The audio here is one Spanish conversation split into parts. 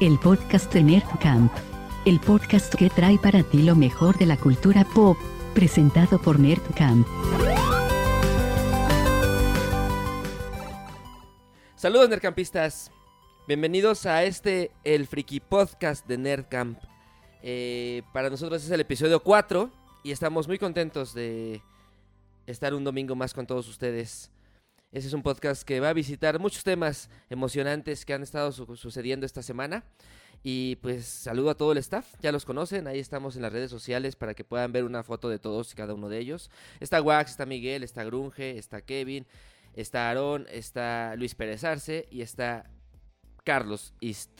el podcast de Nerdcamp. El podcast que trae para ti lo mejor de la cultura pop, presentado por Nerdcamp. Saludos Nerdcampistas, bienvenidos a este, el Friki Podcast de Nerdcamp. Eh, para nosotros es el episodio 4 y estamos muy contentos de estar un domingo más con todos ustedes. Ese es un podcast que va a visitar muchos temas emocionantes que han estado su- sucediendo esta semana. Y pues saludo a todo el staff, ya los conocen, ahí estamos en las redes sociales para que puedan ver una foto de todos y cada uno de ellos. Está Wax, está Miguel, está Grunge, está Kevin, está Aarón, está Luis Pérez Arce y está Carlos East.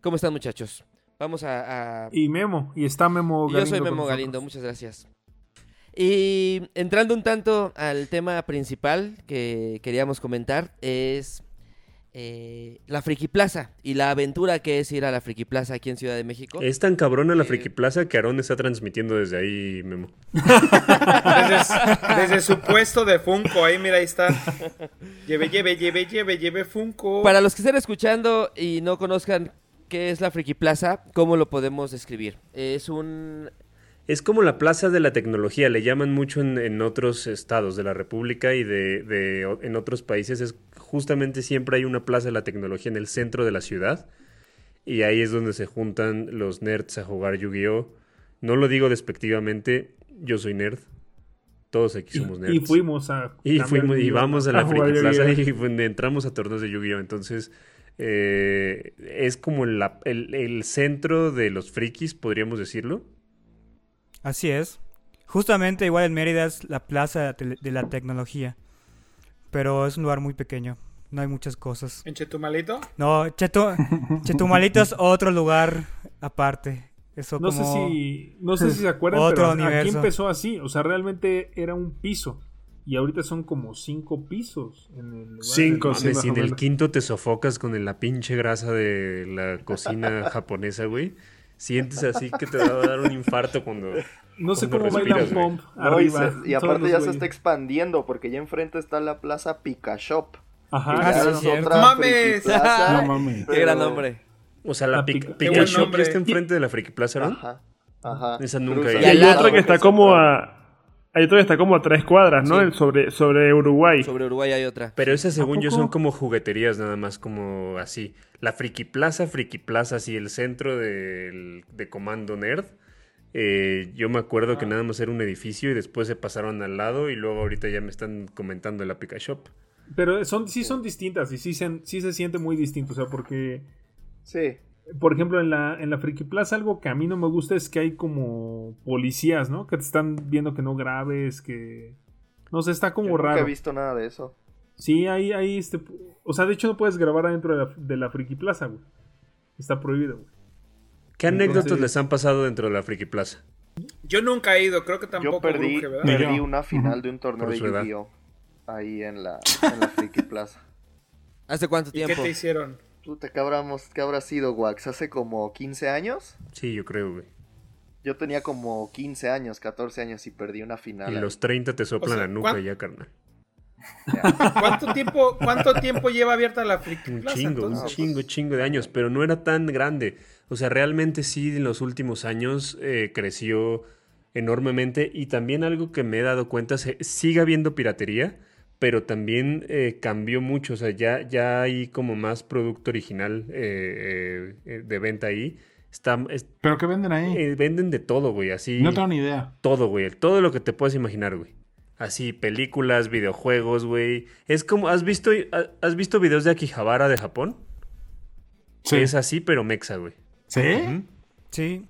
¿Cómo están muchachos? Vamos a... a- Y Memo, y está Memo Yo Galindo. soy con Memo. Galindo, muchas gracias. Y entrando un tanto al tema principal que queríamos comentar es eh, la Friki Plaza y la aventura que es ir a la Friki Plaza aquí en Ciudad de México. Es tan cabrona la Eh, Friki Plaza que Aarón está transmitiendo desde ahí, Memo. Desde, desde su puesto de Funko, ahí mira, ahí está. Lleve, lleve, lleve, lleve, lleve Funko. Para los que estén escuchando y no conozcan qué es la Friki Plaza, ¿cómo lo podemos describir? Es un... Es como la Plaza de la Tecnología, le llaman mucho en, en otros estados de la República y de, en otros países. Es justamente siempre hay una Plaza de la Tecnología en el centro de la ciudad y ahí es donde se juntan los nerds a jugar Yu-Gi-Oh. No lo digo despectivamente, yo soy nerd. Todos aquí somos nerds. Y, y fuimos a. Y fuimos y vamos a la Friki Plaza y entramos a torneos de Yu-Gi-Oh! Entonces, eh, es como la- el, el centro de los frikis, podríamos decirlo. Así es. Justamente igual en Mérida es la plaza de, la tecnología. Pero es un lugar muy pequeño. No hay muchas cosas. ¿En Chetumalito? No, Chetu Chetumalito es otro lugar aparte. Eso No como... sé si. No sé si se acuerdan, Otro pero aquí universo. empezó así. O sea, realmente era un piso. Y ahorita son como cinco pisos en el lugar. Cinco, sí, si en el quinto te sofocas con la pinche grasa de la cocina japonesa, güey. Sientes así que te va a dar un infarto cuando... No sé cuando cómo bailan respiras, pump No, y, se- y aparte ya se está expandiendo porque ya enfrente está la plaza Pika Shop. Ajá. Ah, sí, es cierto. otra ¡Mames! plaza, No mames. ¡Qué gran pero- nombre! O sea, la La Pic- pica- Pika Qué buen Shop ya está enfrente de la Friki Plaza, ¿no? Ajá, ajá. Esa nunca Cruza he Y ido. hay otro que está como a. Hay otro que está como a tres cuadras, ¿no? Sí. El sobre, sobre Uruguay. Sobre Uruguay hay otra. Pero esas, según yo, son como jugueterías nada más, como así. La Friki Plaza, Friki Plaza, así, el centro del- de Comando Nerd. Eh, yo me acuerdo que nada más era un edificio y después se pasaron al lado y luego ahorita ya me están comentando la Pika Shop. Pero son, sí son distintas y sí se, sí se siente muy distinto. O sea, porque. Sí. Por ejemplo, en la, en la Friki Plaza algo que a mí no me gusta es que hay como policías, ¿no? Que te están viendo que no grabes, que... No sé, está Yo como nunca he raro. visto nada de eso. Sí, ahí, ahí, este... O sea, de hecho no puedes grabar adentro de la, de la Friki Plaza, güey. Está prohibido, güey. ¿Qué anécdotas Entonces- les han pasado dentro de la Friki Plaza? Yo nunca he ido, creo que tampoco Yo perdí, perdí una final de un torneo de. Yu-Gi-Oh! Ahí en la, en la Friki Plaza. ¿Hace cuánto ¿Y qué tiempo? te hicieron? Puta, ¿qué, habramos, ¿qué habrá sido, Wax? ¿Hace como 15 años? Sí, yo creo, güey. Yo tenía como 15 años, 14 años y perdí una final. Y ahí. los 30 te soplan O sea, la nuca ¿cuán- ya, carnal. ¿Cuánto tiempo, cuánto tiempo lleva abierta la Friki Un chingo, un chingo, chingo de años, pero no era tan grande. O sea, realmente sí, en los últimos años eh, creció enormemente y también algo que me he dado cuenta, se, sigue habiendo piratería, pero también eh, cambió mucho. O sea, ya, ya hay como más producto original eh, eh, de venta ahí. Está, es- ¿Pero qué venden ahí? eh, venden de todo, güey, así. No tengo ni idea. Todo, güey. Todo lo que te puedas imaginar, güey. Así, películas, videojuegos, güey. Es como, ¿has visto, ha- has visto videos de Akihabara de Japón? Sí. Es así, pero mexa, güey. ¿Sí? Sí.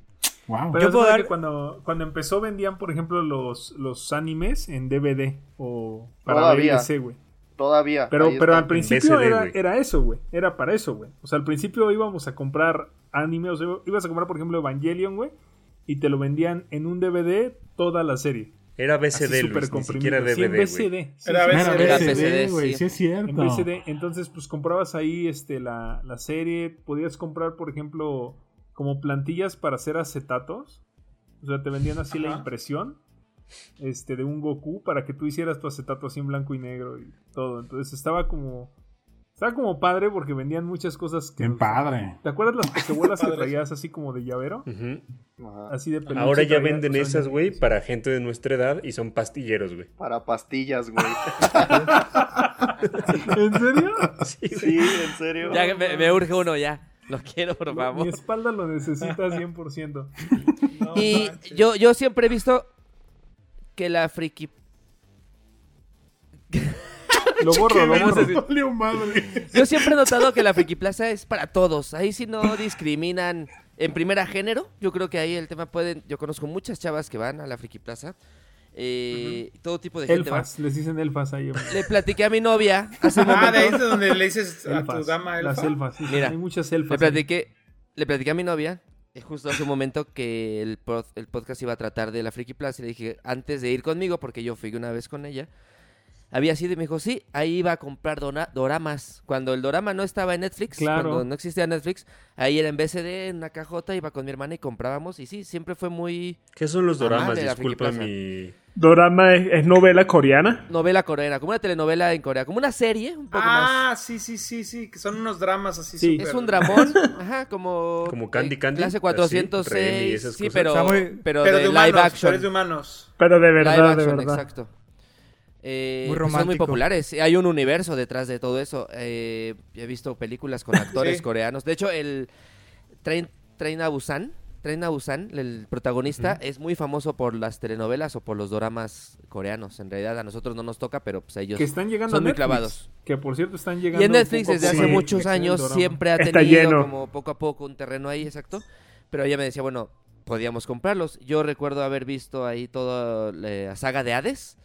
Wow. Pero Yo es puedo verdad dar- que cuando, cuando empezó vendían, por ejemplo, los, los animes en DVD o para Todavía. Güey. Todavía. Pero, pero al principio BCD, era, eso, güey. Era para eso, güey. O sea, al principio íbamos a comprar anime, o sea, ibas a comprar, por ejemplo, Evangelion, güey, y te lo vendían en un DVD toda la serie. Era BCD, Luis, ni comprimido. siquiera Sí, DVD, en. BCD. sí, Era Era BCD, Era BCD, BCD, güey. sí. Sí es cierto. En BCD, entonces pues comprabas ahí este la, la serie, podías comprar por ejemplo como plantillas para hacer acetatos, o sea te vendían así la impresión este de un Goku para que tú hicieras tu acetato así en blanco y negro y todo, entonces estaba como Estaba como padre porque vendían muchas cosas que... Bien padre. ¿Te acuerdas las pokebolas que traías así como de llavero? Así de peluche. Ahora ya venden esas, güey, para gente de nuestra edad y son pastilleros, güey. Para pastillas, güey. ¿En serio? Sí. Sí, en serio. Ya me, me urge uno ya. Lo quiero, por favor. Mi espalda lo necesita 100%. No Y manches. yo, yo siempre he visto que la friki... Lo borro, lo borro. Yo siempre he notado que la Friki Plaza es para todos. Ahí sí no discriminan en primera género. Yo creo que ahí el tema pueden. Yo conozco muchas chavas que van a la Friki Plaza. Eh, Todo tipo de gente va. Elfas, les dicen elfas ahí. Le platiqué a mi novia hace un Ah, de ahí es momento. donde le dices a tu Elfas, dama elfa. Las elfas. sí, Mira, hay muchas Le elfas. ahí. platiqué, le platiqué a mi novia. eh, Justo hace un momento que el, pod- el podcast iba a tratar de la Friki Plaza y le dije, antes de ir conmigo, porque yo fui una vez con ella, había sido y me dijo, sí, ahí iba a comprar dona- doramas. Cuando el dorama no estaba en Netflix, Claro. cuando no existía Netflix, ahí era en BCD, en una cajota, iba con mi hermana y comprábamos. Y sí, siempre fue muy ¿Qué son los doramas? Disculpa mi... Dorama es, es novela coreana. novela coreana, como una telenovela en Corea, como una serie, un poco Ah, más. sí, sí, sí, sí, que son unos dramas así Sí. Es un dramón, ajá, como... Como Candy eh, Candy, Clase así, 406, Remy y esas sí, pero, muy- pero, Pero de, de humanos, live action. pero de humanos. Pero de Live verdad, de verdad. exacto. Eh, Muy pues son muy populares. Hay un universo detrás de todo eso. Eh, he visto películas con actores Sí. coreanos. De hecho, el Train, Train a Busan, Train a Busan, el protagonista, es muy famoso por las telenovelas o por los doramas coreanos. En realidad a nosotros no nos toca, pero pues ellos Que están llegando son a muy clavados. Que por cierto están llegando. Y en Netflix desde hace. Sí. muchos años siempre ha Está tenido lleno. como poco a poco un terreno ahí, exacto. Pero ella me decía, bueno, podíamos comprarlos. Yo recuerdo haber visto ahí toda la saga de Hades.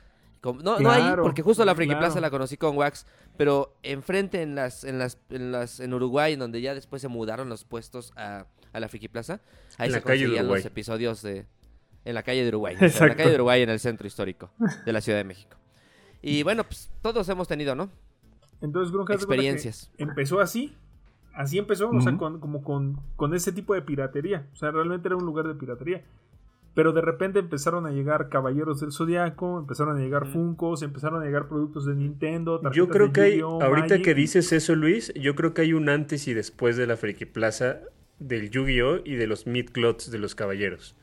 No, no ahí, porque justo la Friki claro. Plaza la conocí con Wax, pero enfrente en las, en las, en las, en Uruguay, en donde ya después se mudaron los puestos a, a la Friki Plaza, ahí En se la calle de conseguían Uruguay. los episodios de, en la calle de Uruguay, o sea, en la calle de Uruguay en el centro histórico de la Ciudad de México. Y bueno, pues todos hemos tenido, ¿no? Entonces, Grunge, Experiencias. Empezó así. Así empezó, o sea, con, como con, con ese tipo de piratería. O sea, realmente era un lugar de piratería. Pero de repente empezaron a llegar Caballeros del Zodiaco, empezaron a llegar Funkos, empezaron a llegar productos de Nintendo. Yo creo de que hay, ahorita Magic. que dices eso, Luis, yo creo que hay un antes y después de la Friki Plaza del Yu-Gi-Oh! y de los Midclots de los Caballeros.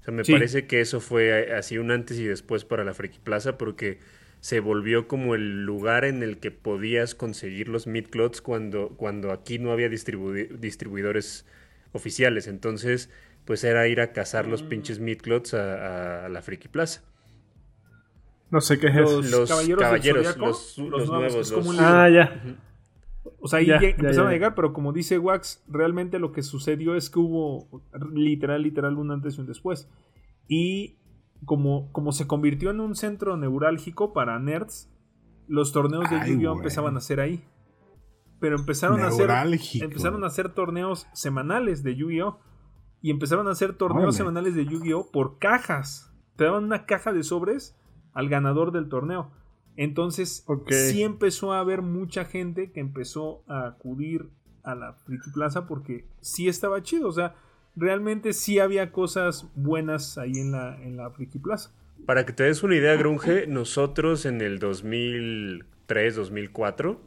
O sea, me Sí. parece que eso fue eh, así un antes y después para la Friki Plaza porque se volvió como el lugar en el que podías conseguir los Midclots cuando, cuando aquí no había distribu- distribuidores oficiales. Entonces, pues era ir a cazar los pinches Midclots a, a la Friki Plaza. No sé qué es eso. Los, Los Caballeros, caballeros, del Zodiaco, los- los nuevos, es como los- un libro. Ah, ya. O sea, ahí Ya, ya ya, empezaron ya. a llegar, pero como dice Wax, realmente lo que sucedió es que hubo literal, literal, un antes y un después. Y como, como se convirtió en un centro neurálgico para nerds, los torneos de Yu-Gi-Oh! güey. empezaban a ser ahí. Pero empezaron a hacer empezaron a hacer torneos semanales de Yu-Gi-Oh! Y empezaron a hacer torneos semanales de Yu-Gi-Oh! por cajas. Te daban una caja de sobres al ganador del torneo. Entonces, Ok. sí empezó a haber mucha gente que empezó a acudir a la Friki Plaza porque sí estaba chido. O sea, realmente sí había cosas buenas ahí en la, en la Friki Plaza. Para que te des una idea, Grunge, nosotros en el 2003, 2004,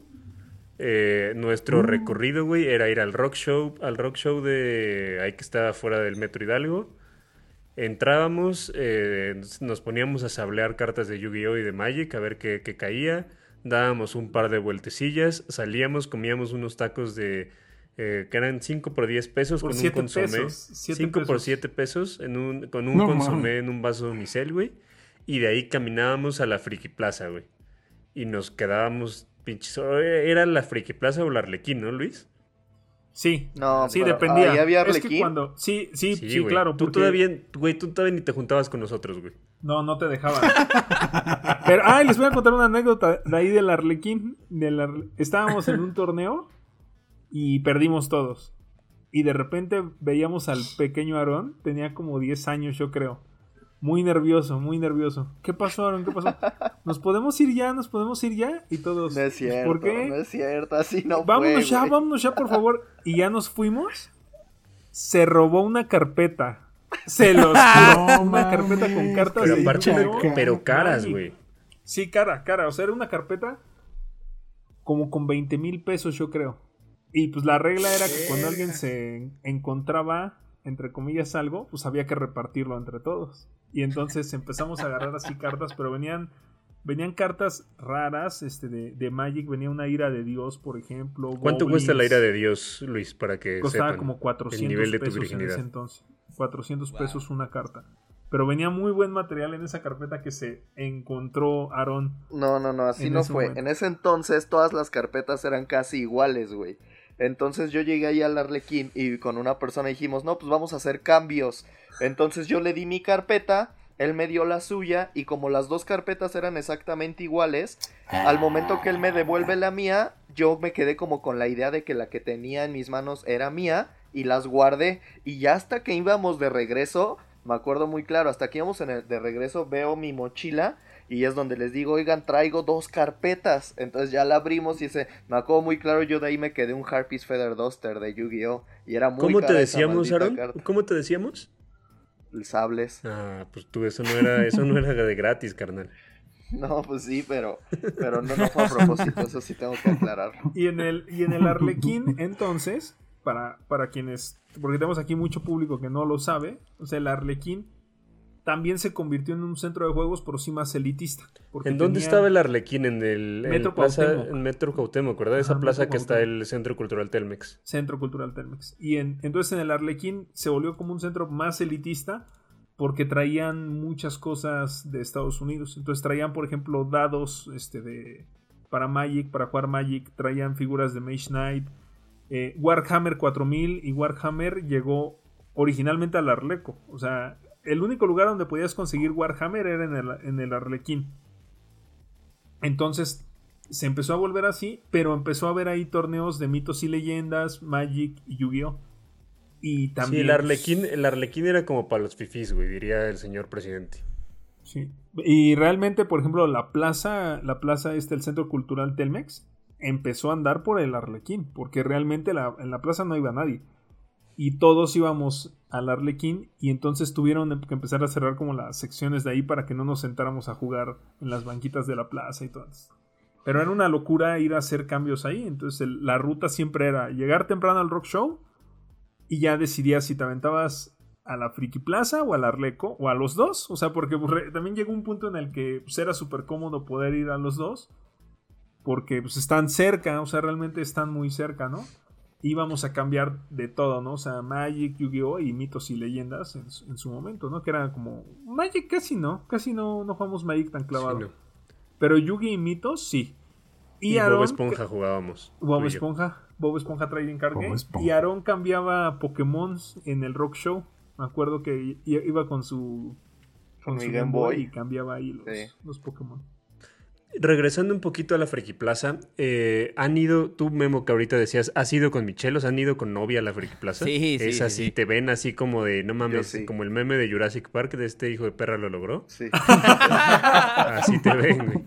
eh, nuestro recorrido, güey, era ir al rock show, al rock show de ahí que estaba fuera del Metro Hidalgo. Entrábamos, eh, nos poníamos a sablear cartas de Yu-Gi-Oh! y de Magic a ver qué, qué caía. Dábamos un par de vueltecillas, salíamos, comíamos unos tacos de eh, que eran 5 por 10 pesos Por con un consomé. pesos, siete 5 por pesos. 7 pesos en un, con un No consomé en un vaso de unicel, güey. Y de ahí caminábamos a la Friki Plaza, güey. Y nos quedábamos pinches. ¿Era la Friki Plaza o la Arlequín, no, Luis? Sí, No, sí, pero dependía. ahí había es que Arlequín. cuando. Sí, sí, sí, claro. Tú porque- todavía, güey, tú todavía ni te juntabas con nosotros, güey. No, no te dejaban. Pero, ay, les voy a contar una anécdota de ahí del Arlequín. Del Arle- Estábamos en un torneo y perdimos todos. Y de repente veíamos al pequeño Aarón, tenía como 10 años, yo creo. Muy nervioso, muy nervioso. ¿Qué pasó, Aarón? ¿Qué pasó? ¿Nos podemos ir ya? ¿Nos podemos ir ya? Y todos. No es cierto, ¿Por qué? no es cierto, así no vámonos fue, ya, vámonos ya, por favor. Y ya nos fuimos. Se robó una carpeta. Se los juro, No una carpeta con cartas Pero Yu-Gi-Oh! pero caras, güey. Sí, cara, cara. O sea, era una carpeta como con 20 mil pesos, yo creo. Y pues la regla era que cuando alguien se encontraba, entre comillas, algo, pues había que repartirlo entre todos. Y entonces empezamos a agarrar así cartas, pero venían venían cartas raras este de, de Magic. Venía una ira de Dios, por ejemplo. ¿Cuánto cuesta la ira de Dios, Luis, para que Costaba sepan como 400 el nivel de tu pesos en ese entonces. 400 pesos una carta. Pero venía muy buen material en esa carpeta que se encontró Aaron. No, no, no, así no fue. momento. En ese entonces todas las carpetas eran casi iguales, güey. Entonces yo llegué ahí al Arlequín y con una persona dijimos, no, pues vamos a hacer cambios. Entonces yo le di mi carpeta, él me dio la suya y como las dos carpetas eran exactamente iguales, al momento que él me devuelve la mía, yo me quedé como con la idea de que la que tenía en mis manos era mía y las guardé. Y ya hasta que íbamos de regreso, me acuerdo muy claro, hasta que íbamos en el, de regreso veo mi mochila y es donde les digo, oigan, traigo dos carpetas. Entonces ya la abrimos y ese, me acuerdo muy claro, yo de ahí me quedé un Harpies Feather Duster de Yu-Gi-Oh! Y era muy ¿Cómo te cara decíamos, Aaron? carta. ¿Cómo te decíamos? El Sables. Ah, pues tú, eso no era, eso no era de gratis, carnal. No, pues sí, pero, pero no, no fue a propósito, eso sí tengo que aclararlo. Y en el, y en el Arlequín, entonces, para, para quienes. Porque tenemos aquí mucho público que no lo sabe. O sea, el Arlequín también se convirtió en un centro de juegos, pero sí más elitista. ¿En dónde estaba el Arlequín? En el en Metro plaza, Cuauhtémoc. en Metro Cuauhtémoc, ¿verdad? Esa Ajá, plaza Metro que está Cuauhtémoc. el Centro Cultural Telmex. Centro Cultural Telmex. Y en, entonces en el Arlequín se volvió como un centro más elitista porque traían muchas cosas de Estados Unidos. Entonces traían, por ejemplo, dados este, de, para Magic, para jugar Magic. Traían figuras de Mage Knight. eh, Warhammer 4000 y Warhammer llegó originalmente al Arleco. O sea, el único lugar donde podías conseguir Warhammer era en el, en el Arlequín. Entonces se empezó a volver así, pero empezó a haber ahí torneos de mitos y leyendas, Magic y Yu-Gi-Oh! Y también. Sí, el Arlequín, el Arlequín era como para los fifís, güey, diría el señor presidente. Sí. Y realmente, por ejemplo, la plaza, la plaza este, el Centro Cultural Telmex, empezó a andar por el Arlequín, porque realmente la- en la plaza no iba nadie. Y todos íbamos al Arlequín y entonces tuvieron que empezar a cerrar como las secciones de ahí para que no nos sentáramos a jugar en las banquitas de la plaza y todo. Pero era una locura ir a hacer cambios ahí. Entonces la ruta siempre era llegar temprano al rock show y ya decidías si te aventabas a la Friki Plaza o al Arleco o a los dos. O sea, porque también llegó un punto en el que pues, era súper cómodo poder ir a los dos. Porque pues, están cerca, o sea, realmente están muy cerca, ¿no? Íbamos a cambiar de todo, ¿no? O sea, Magic, Yu-Gi-Oh! y mitos y leyendas en, su- en su momento, ¿no? Que era como. Magic casi no, casi no, no jugamos Magic tan clavado. Sí, no. Pero Yu-Gi y mitos sí. Y, Aaron- Bob Esponja jugábamos. Bob. Esponja, Bob Esponja Trading Card Game. Y Aaron cambiaba Pokémon en el Rock Show. Me acuerdo que iba con su, Con su mi Game Boy. y cambiaba ahí los, Sí. los Pokémon. Regresando un poquito a la Friki Plaza, eh, ¿han ido, tú Memo que ahorita decías, ¿has ido con Michelos? ¿Han ido con novia a la Friki Plaza? Sí, sí, Es sí, así, sí. te ven así como de, no mames, sí. como el meme de Jurassic Park de este hijo de perra lo logró. Sí. Así te ven, güey.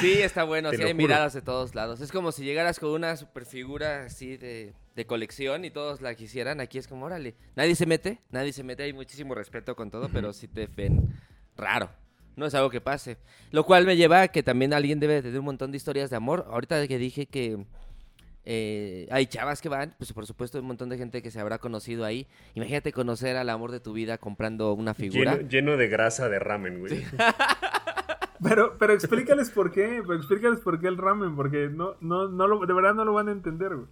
Sí, está bueno. Te Sí, hay juro. miradas de todos lados. Es como si llegaras con una super figura así de, de colección y todos la quisieran. Aquí es como, órale. Nadie se mete, nadie se mete. Hay muchísimo respeto con todo, pero sí te ven raro. No es algo que pase. Lo cual me lleva a que también alguien debe de tener un montón de historias de amor. Ahorita que dije que eh, hay chavas que van, pues por supuesto hay un montón de gente que se habrá conocido ahí. Imagínate conocer al amor de tu vida comprando una figura. Lleno, lleno de grasa de ramen, güey. Pero, pero explícales por qué, pero explícales por qué el ramen, porque no, no, no lo, de verdad no lo van a entender, güey.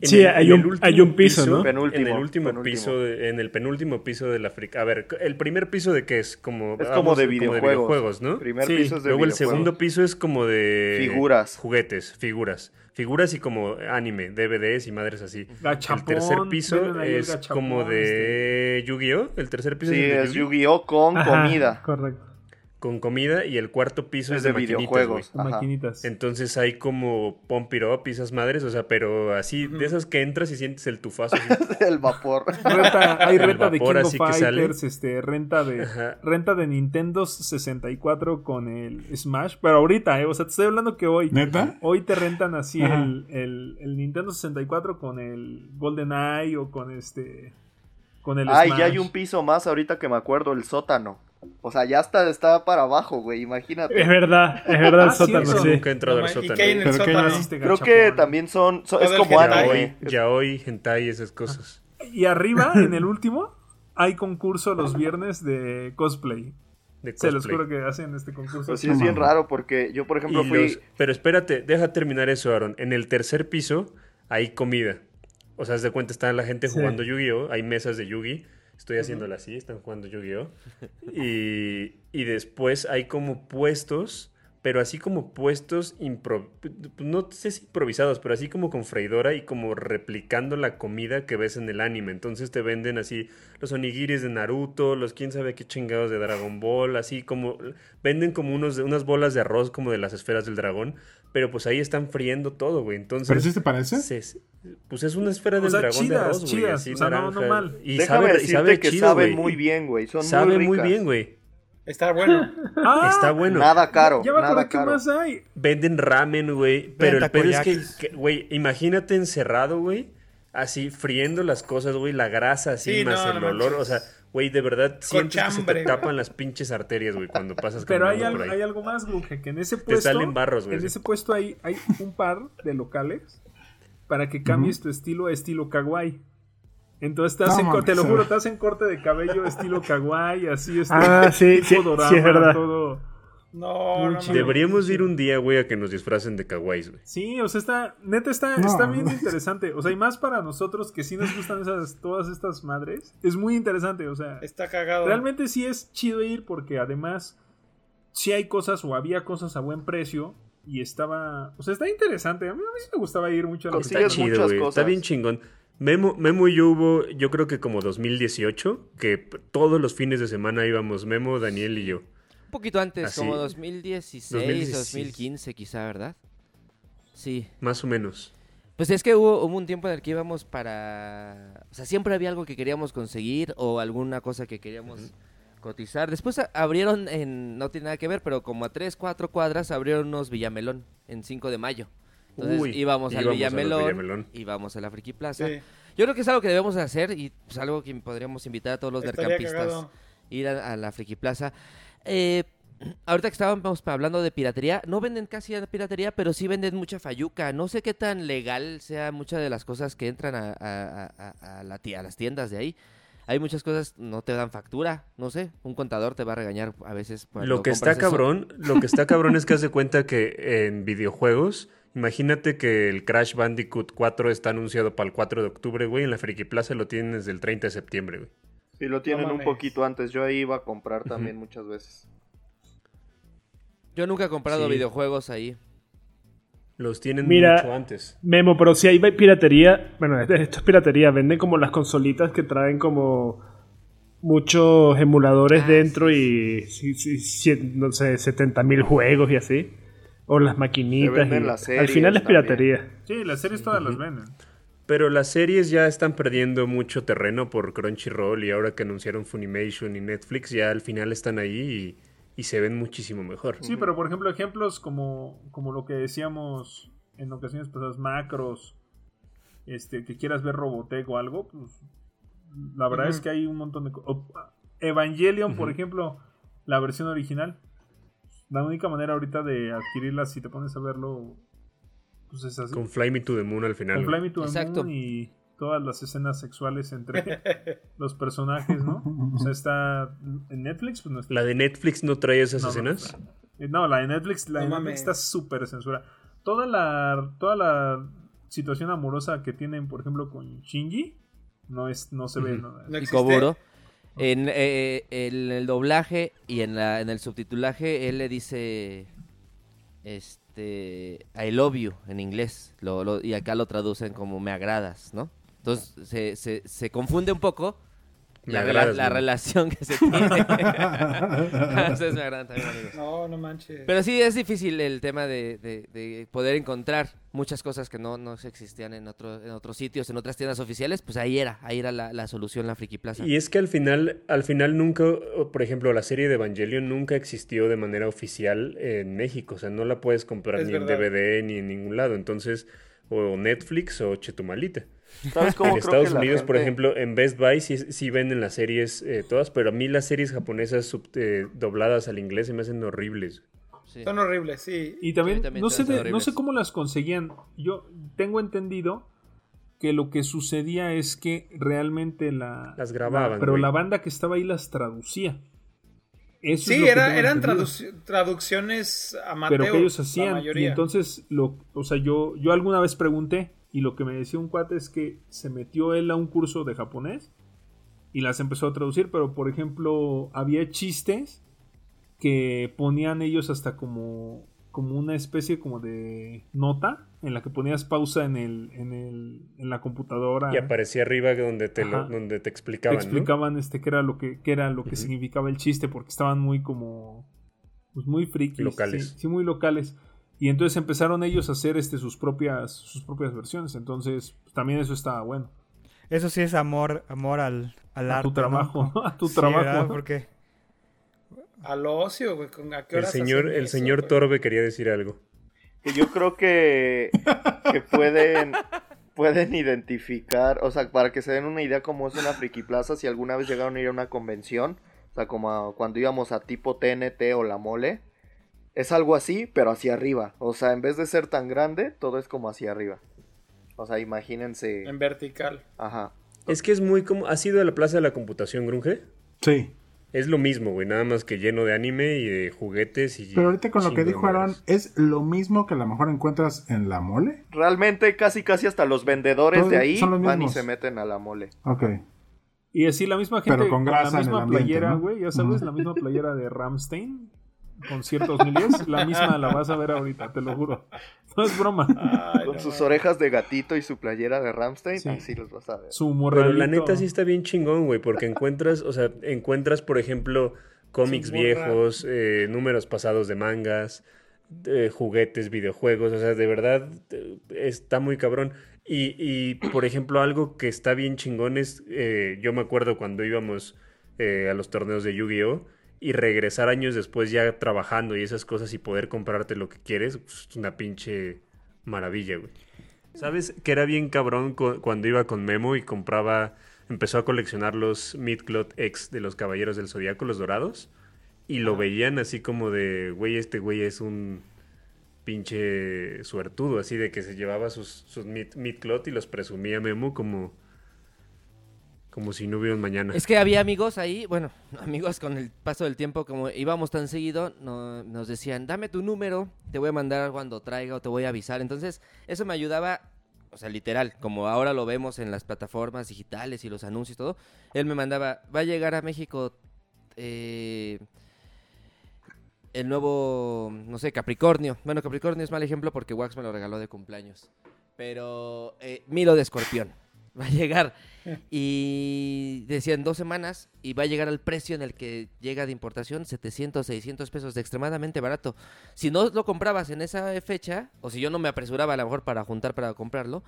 En Sí, el- hay un- último hay un piso, ¿no? Penúltimo, En el último penúltimo. piso, de- en el penúltimo piso de la Friki. A ver, ¿el primer piso de qué es? Como, Es vamos, como de videojuegos. ¿no? Primer Sí. piso es de Luego el segundo piso es como de Figuras. juguetes, figuras. Figuras y como anime, DVDs y madres así. Gachapón, el tercer piso es gachapón, como de Yu-Gi-Oh! El tercer piso Sí, es, de es Yu-Gi-Oh! Yu-Gi-Oh! con Ajá, comida. Correcto. Con comida y el cuarto piso es, Es de maquinitas, videojuegos. Maquinitas. Entonces hay como pump it up y esas madres, o sea, pero así, de esas que entras y sientes el tufazo. El vapor. Renta, hay El renta de King of. Fighters, este, renta de Ajá. renta de Nintendo 64 con el Smash, pero ahorita, eh, o sea, te estoy hablando que hoy ¿Neta? hoy te rentan así el, el, el Nintendo 64 con el Golden Eye o con este con el Ay, Smash. ya hay un piso más ahorita que me acuerdo, el sótano. O sea, ya está, está para abajo, güey, imagínate. Es verdad, es verdad el Ah, sótano, sí. Nunca he entrado No al ma- ¿y sótano. en el Pero ¿qué sótano? Hiciste Creo que también son, son- es como anime. Yaoi, hentai y esas cosas. Y arriba, en el último, hay concurso los viernes de cosplay. De Se los cosplay. juro que hacen este concurso. Pues sí, es bien raro porque yo, por ejemplo, Y fui... los- Pero espérate, deja terminar eso, Aaron. En el tercer piso hay comida. O sea, haz de cuenta, está la gente Sí. jugando Yu-Gi-Oh! Hay mesas de Yu-Gi. Estoy haciéndola así, están jugando Yu-Gi-Oh! Y, y después hay como puestos, pero así como puestos, impro- no sé si improvisados, pero así como con freidora y como replicando la comida que ves en el anime. Entonces te venden así los onigiris de Naruto, los quién sabe qué chingados de Dragon Ball, así como venden como unos, unas bolas de arroz como de las esferas del dragón, pero pues ahí están friendo todo, güey. Entonces, ¿Pero sí te parece? se- pues es una esfera O del sea, dragón de chidas, arroz, güey, chidas, así o sea, no- no mal. Y Déjame sabe, y sabe que chido, saben güey. muy bien, güey. Son Sabe muy bien, güey. Está bueno. Ah, Está bueno. Nada caro, Ya me nada acordé qué caro. más hay. Venden ramen, güey. Pero el pedo es que, güey, imagínate encerrado, güey. Así, friendo las cosas, güey. La grasa así, Sí, más no, el no olor. manches. O sea, güey, de verdad sientes que se te tapan las pinches arterias, güey, cuando pasas Pero hay, algo, por ahí. hay algo más, Guge, que en ese Te puesto. salen barros, güey. En ese puesto hay, hay un par de locales para que cambies tu estilo a estilo kawaii. Entonces te No hacen, mames, te lo juro, te hacen corte de cabello estilo kawaii, así este Ah, sí, sí, tipo sí, es verdad. todo. No, no, no. Deberíamos ir un día, güey, a que nos disfracen de kawaiis, güey. Sí, o sea, está, neta está, No. está bien interesante. O sea, y más para nosotros que sí nos gustan esas, todas estas madres, es muy interesante. O sea, Está cagado. realmente sí es chido ir porque además sí hay cosas o había cosas a buen precio y estaba, o sea, está interesante. A mí, a mí sí me gustaba ir mucho a la Consigues Está chido, muchas güey. Está bien chingón. Memo, Memo y yo hubo, yo creo que como 2018, que todos los fines de semana íbamos Memo, Daniel y yo. Un poquito antes, Así. como 2016, 2016. 2015 quizá, ¿verdad? Sí. Más o menos. Pues es que hubo, hubo un tiempo en el que íbamos para... O sea, siempre había algo que queríamos conseguir o alguna cosa que queríamos cotizar. Después abrieron en... No tiene nada que ver, pero como a 3, 4 cuadras abrieron unos Villamelón en 5 de mayo. Entonces Uy, íbamos al Villamelón, Villamelón. íbamos a la Friki Plaza. Sí. Yo creo que es algo que debemos hacer y pues, algo que podríamos invitar a todos los Estaría cagado. ir a, a la Friki Plaza. Eh, ahorita que estábamos hablando de piratería, no venden casi a piratería, pero sí venden mucha fayuca. No sé qué tan legal sea muchas de las cosas que entran a, a- a- a la ti- a las tiendas de ahí. Hay muchas cosas, no te dan factura, no sé, un contador te va a regañar a veces. Lo que está eso. cabrón, lo que está cabrón es que haz de cuenta que en videojuegos, imagínate que el Crash Bandicoot 4 está anunciado para el 4 de octubre, güey, en la Friki Plaza lo tienen desde el 30 de septiembre, güey. Sí, lo tienen un poquito antes. Yo ahí iba a comprar también muchas veces. Yo nunca he comprado Sí. videojuegos ahí. Los tienen Mira, mucho antes. Memo, pero si hay piratería, bueno, esto es piratería, venden como las consolitas que traen como muchos emuladores Ah, dentro sí, y sí, no sé, 70 mil juegos y así. O las maquinitas. venden y- las al final es también. piratería. Sí, las series todas las venden. Pero las series ya están perdiendo mucho terreno por Crunchyroll y ahora que anunciaron Funimation y Netflix, ya al final están ahí y, y se ven muchísimo mejor. Sí, pero por ejemplo, ejemplos como, como lo que decíamos en ocasiones pasadas, macros, este, que quieras ver Robotech o algo, pues la verdad es que hay un montón de cosas. Evangelion, por ejemplo, la versión original. La única manera ahorita de adquirirla, si te pones a verlo, pues es así. Con Fly Me to the Moon al final. Con. Fly Me to the Exacto. Moon y todas las escenas sexuales entre los personajes, ¿no? O sea, está en Netflix, pues no está. ¿La de Netflix no trae esas No, escenas? Eh, No, la de Netflix, la No de. Netflix está súper censura. Toda la, toda la situación amorosa que tienen, por ejemplo, con Shinji, no es, no se ve. Ujú. ¿no? No y existe. En eh, en el doblaje y en, la, en el subtitulaje, él le dice este I love you en inglés. Lo, lo- y acá lo traducen como me agradas, ¿no? Entonces se, se, se confunde un poco la, agradas, la relación que se tiene. Ustedes me agradan también, amigos. No, no manches. Pero sí es difícil el tema de, de- de poder encontrar muchas cosas que no, no se existían en, otro- en otros sitios, en otras tiendas oficiales. Pues ahí era, ahí era la, la solución, la Friki Plaza. Y es que al final, al final nunca, por ejemplo, la serie de Evangelion nunca existió de manera oficial en México. O sea, no la puedes comprar Es ni en. DVD ni en ningún lado. Entonces, o Netflix o Chetumalita. ¿Sabes cómo En creo Estados que Unidos, por ejemplo, en Best Buy sí, sí venden las series eh, todas, pero a mí las series japonesas sub- eh, dobladas al inglés se me hacen horribles. Sí. Son horribles, sí. Y también, Sí, también no, sé de- no sé cómo las conseguían. Yo tengo entendido que lo que sucedía es que realmente la... Las grababan, la- pero güey. la banda que estaba ahí las traducía. Eso Sí, era- eran traduc- traducciones amateur. pero que ellos la hacían. Y entonces, lo, o sea, yo, yo alguna vez pregunté y lo que me decía un cuate es que se metió él a un curso de japonés y las empezó a traducir, pero por ejemplo, había chistes que ponían ellos hasta como, como una especie como de nota en la que ponías pausa en el, en el, en la computadora. Y aparecía arriba donde te, lo- donde te te explicaban, ¿no? explicaban este qué era lo que qué era lo que significaba el chiste porque estaban muy como pues muy frikis Locales. sí, sí, muy locales y entonces empezaron ellos a hacer este sus propias sus propias versiones entonces pues, también eso estaba bueno Eso sí es amor, amor al, al a arte. tu trabajo ¿no? a tu Sí, trabajo ¿verdad? Porque Al ocio, güey. ¿con- ¿A qué El señor, el eso, señor güey? Torbe quería decir algo. que yo creo que, que pueden, pueden identificar, o sea, para que se den una idea cómo es una friki plaza, si alguna vez llegaron a ir a una convención, o sea, como a- cuando íbamos a tipo TNT o la mole, es algo así, pero hacia arriba, o sea, en vez de ser tan grande, todo es como hacia arriba. O sea, imagínense, En vertical. ajá. Es que es muy como... ¿Has ido a la Plaza de la Computación, Grunge? Sí. Es lo mismo, güey, nada más que lleno de anime y de juguetes y... Pero ahorita con lo que dijo Aaron. ¿es lo mismo que a lo mejor encuentras en la mole? Realmente casi casi hasta los vendedores Todos de ahí van y se meten a la mole. Ok. y así la misma gente Pero con grasa la en el misma ambiente, playera ¿no? güey ya sabes Ujú. la misma playera de Ramstein con ciertos miles la misma la vas a ver ahorita te lo juro no es broma Ay, Con no sus orejas de gatito y su playera de Ramstein, Sí. así los vas a ver. su Pero la neta sí está bien chingón, güey, porque encuentras, o sea, encuentras, por ejemplo, cómics viejos, eh, números pasados de mangas, eh, juguetes, videojuegos, o sea, de verdad eh, está muy cabrón. Y, y, por ejemplo, algo que está bien chingón es, eh, yo me acuerdo cuando íbamos eh, a los torneos de Yu-Gi-Oh! Y regresar años después ya trabajando y esas cosas y poder comprarte lo que quieres, pues, es una pinche maravilla, güey. ¿Sabes que era bien cabrón cu- cuando iba con Memo y compraba, empezó a coleccionar los Midcloth X de los Caballeros del Zodiaco, los dorados? Y lo veían así como de, güey, este güey es un pinche suertudo, así de que se llevaba sus, sus mid, Midcloth y los presumía Memo como, como si no hubiera un mañana. Es que había amigos ahí, bueno, amigos con el paso del tiempo, como íbamos tan seguido, no- nos decían, dame tu número, te voy a mandar cuando traiga o te voy a avisar. Entonces, eso me ayudaba, o sea, literal, como ahora lo vemos en las plataformas digitales y los anuncios y todo. Él me mandaba, va a llegar a México eh, el nuevo, no sé, Capricornio. Bueno, Capricornio es mal ejemplo porque Wax me lo regaló de cumpleaños. Pero eh, Milo de Escorpión va a llegar. Y decían dos semanas y va a llegar al precio en el que llega de importación, 700, 600 pesos, de extremadamente barato. Si no lo comprabas en esa fecha, o si yo no me apresuraba a lo mejor para juntar para comprarlo,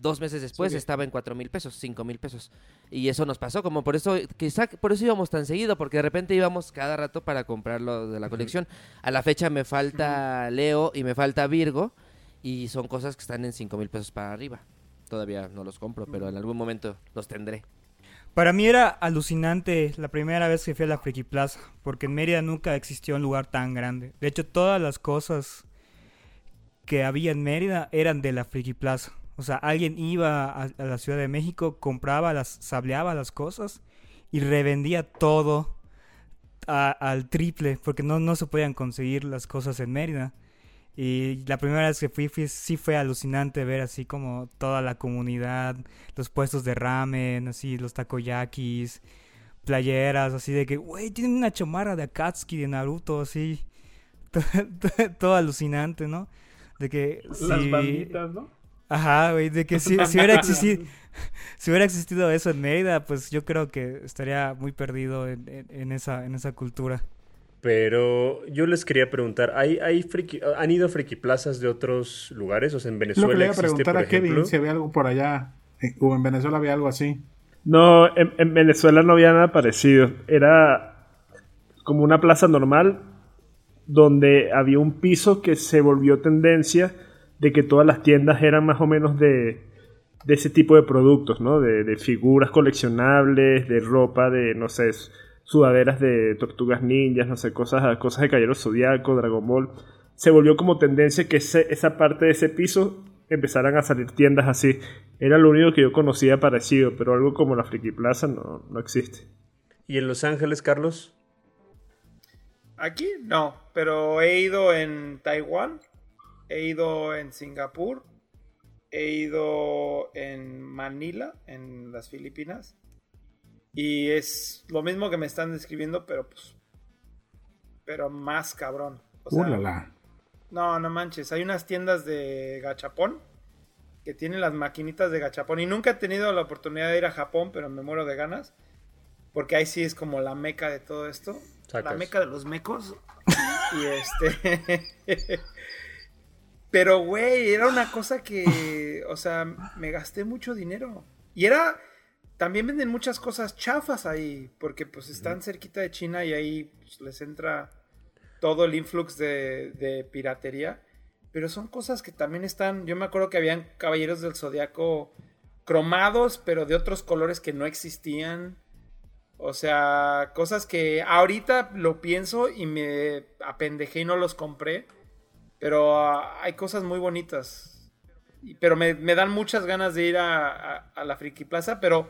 dos meses después Sí. estaba en cuatro mil pesos, cinco mil pesos. Y eso nos pasó, como por eso, quizá por eso íbamos tan seguido, porque de repente íbamos cada rato para comprarlo de la colección. A la fecha me falta Leo y me falta Virgo, y son cosas que están en cinco mil pesos para arriba. Todavía no los compro, pero en algún momento los tendré. Para mí era alucinante la primera vez que fui a la Friki Plaza, porque en Mérida nunca existió un lugar tan grande. De hecho, todas las cosas que había en Mérida eran de la Friki Plaza. O sea, alguien iba a, la Ciudad de México, compraba las, sableaba las cosas y revendía todo a- al triple, porque no, no se podían conseguir las cosas en Mérida. Y la primera vez que fui, fui- sí fue alucinante ver así como toda la comunidad, los puestos de ramen, así los takoyakis, playeras, así de que, güey, tienen una chamarra de Akatsuki de Naruto, así. Todo, alucinante, ¿no? De que las banditas no Ajá, güey, de que si, si hubiera existido si hubiera existido eso en Mérida, pues yo creo que estaría muy perdido en, en- en esa en esa cultura. Pero yo les quería preguntar, ¿hay, hay friki- ¿han ido a friki plazas de otros lugares? O sea, en Lo Venezuela que le iba a existe, preguntar por a Kevin ejemplo. si había algo por allá. eh, O en Venezuela había algo así. No, en, en Venezuela no había nada parecido. Era como una plaza normal donde había un piso que se volvió tendencia de que todas las tiendas eran más o menos de, de ese tipo de productos, ¿no? De, de figuras coleccionables, de ropa, de, no sé, sudaderas de tortugas ninjas, no sé, cosas, cosas de Caballero Zodíaco, Dragon Ball. Se volvió como tendencia que ese- esa parte de ese piso empezaran a salir tiendas así. Era lo único que yo conocía parecido, pero algo como la Friki Plaza no, no existe. ¿Y en Los Ángeles, Carlos? Aquí no, pero he ido en Taiwán, he ido en Singapur, he ido en Manila, en las Filipinas. Y es lo mismo que me están describiendo, pero pues. Pero más cabrón. O sea, Ulala. no, no manches. Hay unas tiendas de gachapón que tienen las maquinitas de gachapón. Y nunca he tenido la oportunidad de ir a Japón, pero me muero de ganas. Porque ahí sí es como la meca de todo esto. La meca de los mecos. y este. pero, güey, era una cosa que. O sea, me gasté mucho dinero. Y era. También venden muchas cosas chafas ahí. Porque pues están cerquita de China y ahí pues, les entra todo el influx de, de piratería. Pero son cosas que también están. Yo me acuerdo que habían caballeros del zodiaco cromados, pero de otros colores que no existían. O sea, cosas que ahorita lo pienso y me apendejé y no los compré. Pero ah, hay cosas muy bonitas. Pero me, me dan muchas ganas de ir a, a- a la Friki Plaza, pero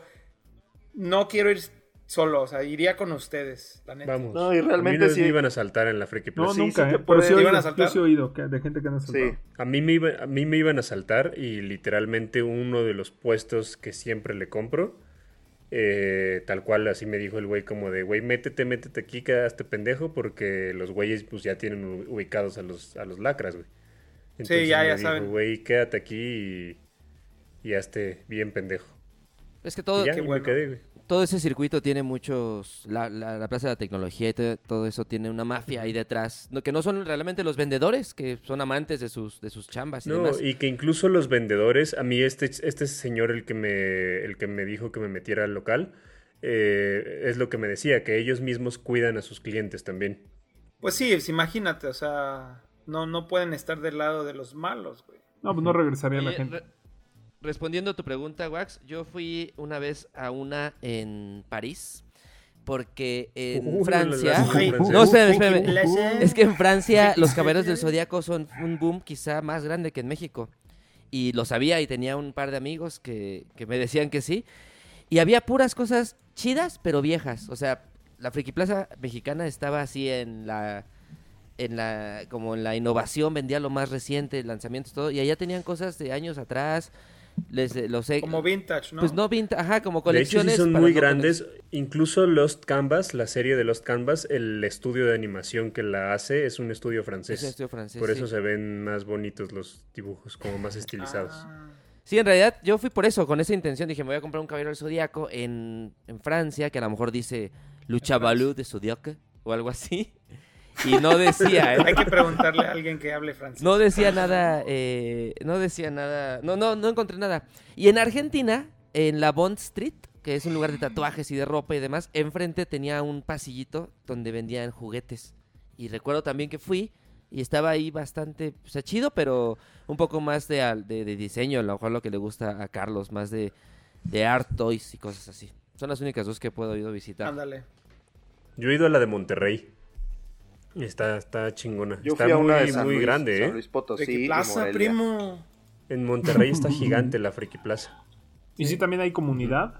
no quiero ir solo, o sea, iría con ustedes, la neta. Vamos. No, y A mí realmente vez sí. me iban a saltar en la Friki No, Plaza. sí, nunca, sí ¿eh? Pero sí ¿Te iban a oído, asaltar? yo sí he oído que- de gente que han asaltado. Sí. A mí, me iba- a mí me iban a saltar y literalmente uno de los puestos que siempre le compro, eh, tal cual así me dijo el güey como de, güey, métete, métete aquí, quedaste pendejo porque los güeyes pues ya tienen ubicados a los, a los lacras, güey. Entonces ya, me ya dijo, saben. güey, quédate aquí y, y hazte bien pendejo. Es que Y todo, ya, qué y me bueno. quedé, güey. todo ese circuito tiene muchos. La, la- la Plaza de la Tecnología y todo, todo eso tiene una mafia ahí detrás. no- que no son realmente los vendedores, que son amantes de sus, de sus chambas y No, demás. y que incluso los vendedores, a mí este, este señor el que me, el que me dijo que me metiera al local, eh, es lo que me decía, que ellos mismos cuidan a sus clientes también. Pues sí, pues imagínate, o sea, no, no pueden estar del lado de los malos, güey. No, pues no regresaría la Oye, gente. Re- respondiendo a tu pregunta, Wax, yo fui una vez a una en París. Porque en Uh, Francia. No. Plaza. Es que en Francia los caballeros del Zodíaco son un boom quizá más grande que en México. Y lo sabía y tenía un par de amigos que, que me decían que sí. Y había puras cosas chidas, pero viejas. O sea, la Friki Plaza mexicana estaba así en la en la como en la innovación, vendía lo más reciente, lanzamientos todo y allá tenían cosas de años atrás. Les eh, los he- Como vintage, ¿no? pues no vinta, ajá, como De hecho, colecciones sí son muy no grandes. Incluso Lost Canvas, la serie de Lost Canvas, el estudio de animación que la hace es un estudio francés. Es un estudio francés, Por eso sí. se ven más bonitos los dibujos, como más estilizados. Ah, Sí, en realidad yo fui por eso, con esa intención. Dije, me voy a comprar un caballero del Zodíaco en, en Francia, que a lo mejor dice Luchabalú de Zodíaco o algo así. Y no decía, hay ¿eh? que preguntarle a alguien que hable francés. No decía nada, eh, no decía nada, no, no, no encontré nada. Y en Argentina, en la Bond Street, que es un lugar de tatuajes y de ropa y demás, enfrente tenía un pasillito donde vendían juguetes. Y recuerdo también que fui y estaba ahí bastante, o sea, chido, pero un poco más de, al- de, de diseño, a lo mejor lo que le gusta a Carlos, más de, de art toys y cosas así. Son las únicas dos que puedo ido a visitar. Ándale. Yo he ido a la de Monterrey. Está, está chingona. Yo está fui a muy, una de San muy Luis, grande, San ¿eh? Luis Potosí Friki y Plaza, primo. En Monterrey está gigante la Friki Plaza. Y sí, también hay comunidad.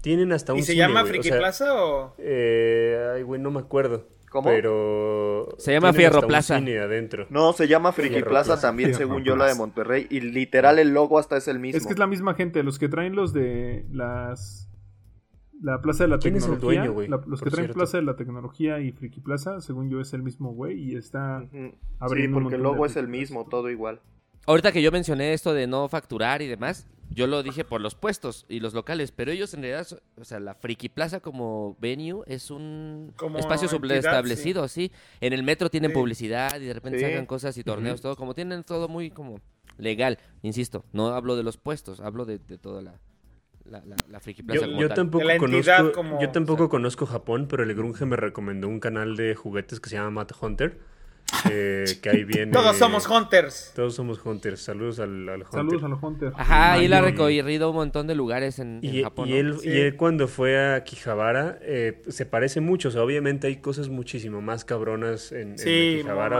Tienen hasta un ¿Y se cine, llama güey, o Friki sea, Plaza o...? Eh, ay, güey, no me acuerdo. ¿Cómo? Pero. Se llama Fierro un Plaza. cine adentro. No, se llama Friki Fierro Plaza Plaza. también, Fierro según yo, la de. Monterrey. Y literal el logo hasta es el mismo. Es que es la misma gente, los que traen los de las la Plaza de la ¿Quién es el Tecnología, dueño, güey? la- los que traen cierto. Plaza de la Tecnología y Friki Plaza, según yo es el mismo güey y está Ujú. Sí, abriendo un porque el logo es el mismo, todo igual. Ahorita que yo mencioné esto de no facturar y demás, yo lo dije por los puestos y los locales, pero ellos en realidad, o sea, la Friki Plaza como venue es un Como espacio entidad, establecido, sí. En el metro tienen Sí. publicidad y de repente Sí. sacan cosas y torneos, todo, como tienen todo muy como legal, insisto, no hablo de los puestos, hablo de, de toda la, la, la, la Friki Plaza Yo, como yo tal. tampoco, De la entidad conozco, como- yo tampoco conozco Japón, pero el Grunge me recomendó un canal de juguetes que se llama Mad Hunter. eh, que ahí viene... Todos somos hunters. Todos somos hunters. Saludos al, al hunter. Saludos a los Hunters. Ajá, y él ha recorrido un montón de lugares en, en Y, Japón. y ¿no? él, Sí. y él cuando fue a Quijabara eh, se parece mucho, o sea, obviamente hay cosas muchísimo más cabronas en, no o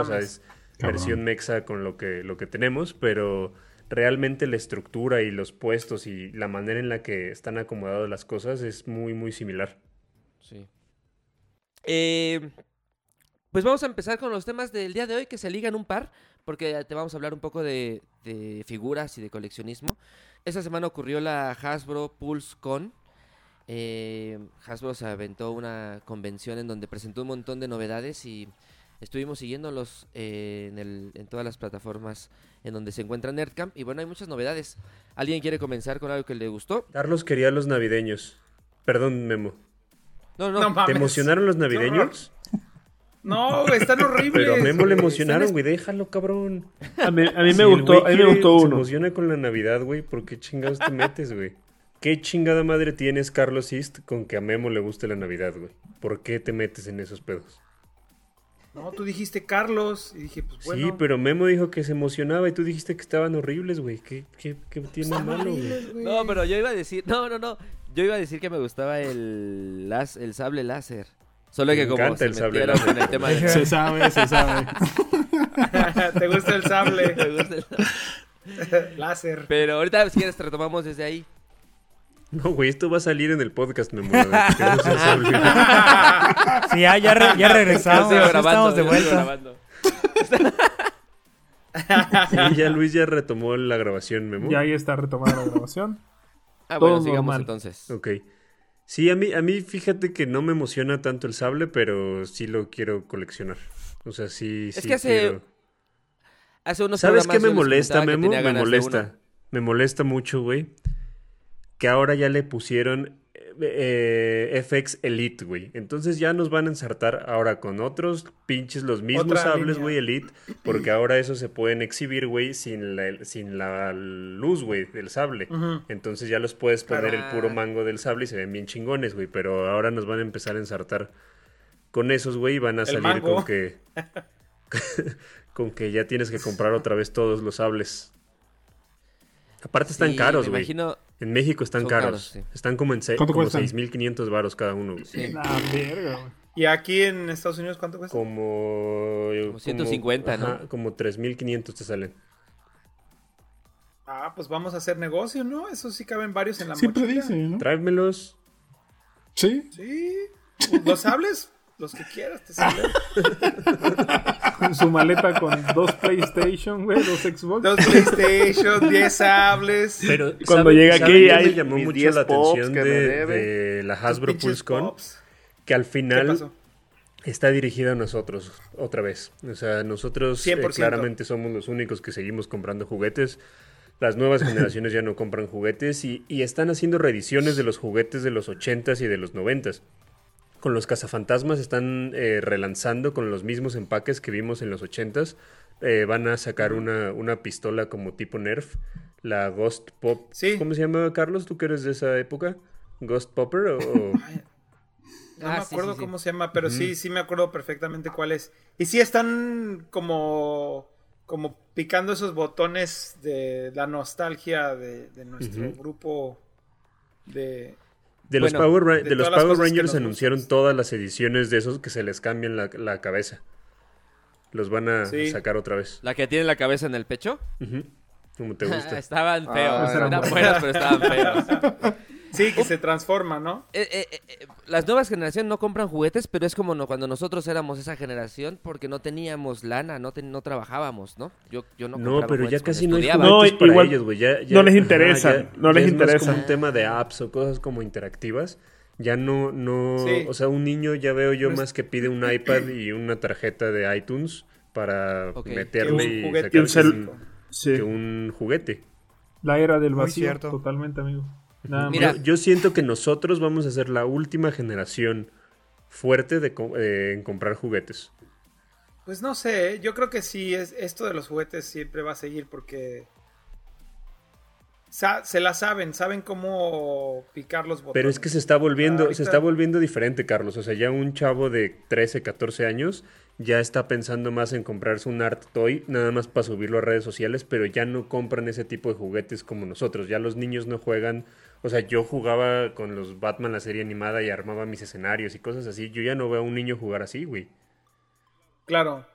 sea, es Cabrón. versión mexa con lo que, lo que tenemos, pero realmente la estructura y los puestos y la manera en la que están acomodadas las cosas es muy, muy similar. Sí. Eh, pues vamos a empezar con los temas del día de hoy que se ligan un par, porque te vamos a hablar un poco de, figuras y de coleccionismo. Esta semana ocurrió la Hasbro Pulse Con. Eh, Hasbro se aventó una convención en donde presentó un montón de novedades y estuvimos siguiéndolos eh, en, el- en todas las plataformas en donde se encuentra Nerdcamp. Y bueno, hay muchas novedades. ¿Alguien quiere comenzar con algo que le gustó? Carlos quería los navideños. Perdón, Memo. No, no. No ¿Te mames. emocionaron los navideños? No, güey, están horribles. Pero a Memo le emocionaron, güey, déjalo, cabrón. A mí, a mí Si me gustó, a mí me gustó Se uno. emociona con la Navidad, güey. ¿Por qué chingados te metes, güey? ¿Qué chingada madre tienes, Carlos East, con que a Memo le guste la Navidad, güey? ¿Por qué te metes en esos pedos? No, tú dijiste Carlos y dije, pues bueno. Sí, pero Memo dijo que se emocionaba y tú dijiste que estaban horribles, güey. ¿Qué, qué, qué tiene Están malo, güey? horribles, güey. No, pero yo iba a decir, no, no, no. Yo iba a decir que me gustaba el, las- el sable láser. Solo Me que como se el sable metieron láser. en el tema de... Se sabe, se sabe. ¿Te gusta el sable? Me gusta el- Láser. Pero ahorita si quieres retomamos desde ahí. No, güey, esto va a salir en el podcast, sabe. Sí, ya, ya, re- ya regresamos. Yo sigo ya grabando, estamos de yo sigo vuelta. grabando. Sí, ya Luis ya retomó la grabación, Memo. Ya ahí está retomada la grabación. Ah, Todo bueno, sigamos normal. entonces. Ok. Sí, a mí, a mí fíjate que no me emociona tanto el sable, pero sí lo quiero coleccionar. O sea, sí, Es sí que hace quiero. Hace unos ¿Sabes qué me molesta, Memo? Me molesta. Me molesta mucho, güey. Que ahora ya le pusieron eh, eh, FX Elite, güey. Entonces ya nos van a ensartar ahora con otros pinches, los mismos Otra sables, güey, Elite. Porque ahora esos se pueden exhibir, güey, sin la, sin la luz, güey, del sable. Entonces ya los puedes poner el puro mango del sable y se ven bien chingones, güey. Pero ahora nos van a empezar a ensartar con esos, güey, y van a El salir mango. con que. con que ya tienes que comprar otra vez todos los sables. Aparte están Sí, caros, me güey. imagino... En México están Son caros. caros, sí. Están como en se- ¿Cuánto como cuestan? 6.500 varos cada uno. güey. Sí. Ah, verga, güey. ¿Y aquí en Estados Unidos cuánto cuesta? Como... Como 150, ¿no? ajá, Como 3.500 te salen. Ah, pues vamos a hacer negocio, ¿no? Eso sí caben varios en la Siempre mochila. dice, ¿no? Tráemelos. Sí. Sí. ¿Los sables? Los que quieras, te salen. Con su maleta con dos PlayStation, güey, dos Xbox. Dos PlayStation, 10 sables. Pero Cuando ¿saben- llega aquí me llamó mucho 10 la atención de, la Hasbro PulseCon. Que al ¿Qué final está dirigida a nosotros, otra vez. O sea, nosotros eh, 100%. claramente somos los únicos que seguimos comprando juguetes. Las nuevas generaciones ya no compran juguetes y, y están haciendo reediciones de los juguetes de los 80s y de los 90s. Con los cazafantasmas están eh, relanzando con los mismos empaques que vimos en los 80s. Eh, van a sacar una, una pistola como tipo Nerf, la Ghost Pop. Sí. ¿Cómo se llama, Carlos? ¿Tú que eres de esa época? ¿Ghost Popper o...? o- No Ah, me sí, acuerdo sí, sí. cómo se llama, pero sí, sí me acuerdo perfectamente cuál es. Y sí están como, como picando esos botones de la nostalgia de, de nuestro grupo de... De los Bueno, Power, de de los Rangers anunciaron todas las ediciones de esos que se les cambian la, la cabeza. Los van a Sí. sacar otra vez. La que tiene la cabeza en el pecho. Como te gusta. estaban Ah, feos. eran pero estaban feos. Sí, que se transforma, ¿no? Eh, eh, eh, las nuevas generaciones no compran juguetes, pero es como no, cuando nosotros éramos esa generación porque no teníamos lana, no, ten- no trabajábamos, ¿no? Yo, yo no No, compraba pero ya casi no hay. No, para igual ellos, güey. Ya- ya- no les interesa, ya- no les ya es más interesa. como un tema de apps o cosas como interactivas. Ya no, no, Sí. o sea, un niño ya veo yo es- más que pide un iPad y una tarjeta de iTunes para meterle Que un y juguete sacar Y un cel- un- Sí, que un juguete. la era del vacío, totalmente, amigo. Nada Mira. más. Yo, yo siento que nosotros vamos a ser la última generación fuerte de co- eh, en comprar juguetes. Pues no sé, ¿eh? yo creo que sí, es, esto de los juguetes siempre va a seguir porque sa- se la saben, saben cómo picar los botones. Pero es que se está volviendo, Ahorita- se está volviendo diferente, Carlos. O sea, ya un chavo de 13, 14 años ya está pensando más en comprarse un art toy nada más para subirlo a redes sociales, pero ya no compran ese tipo de juguetes como nosotros. Ya los niños no juegan, o sea, yo jugaba con los Batman la serie animada y armaba mis escenarios y cosas así. Yo ya no veo a un niño jugar así, güey. Claro,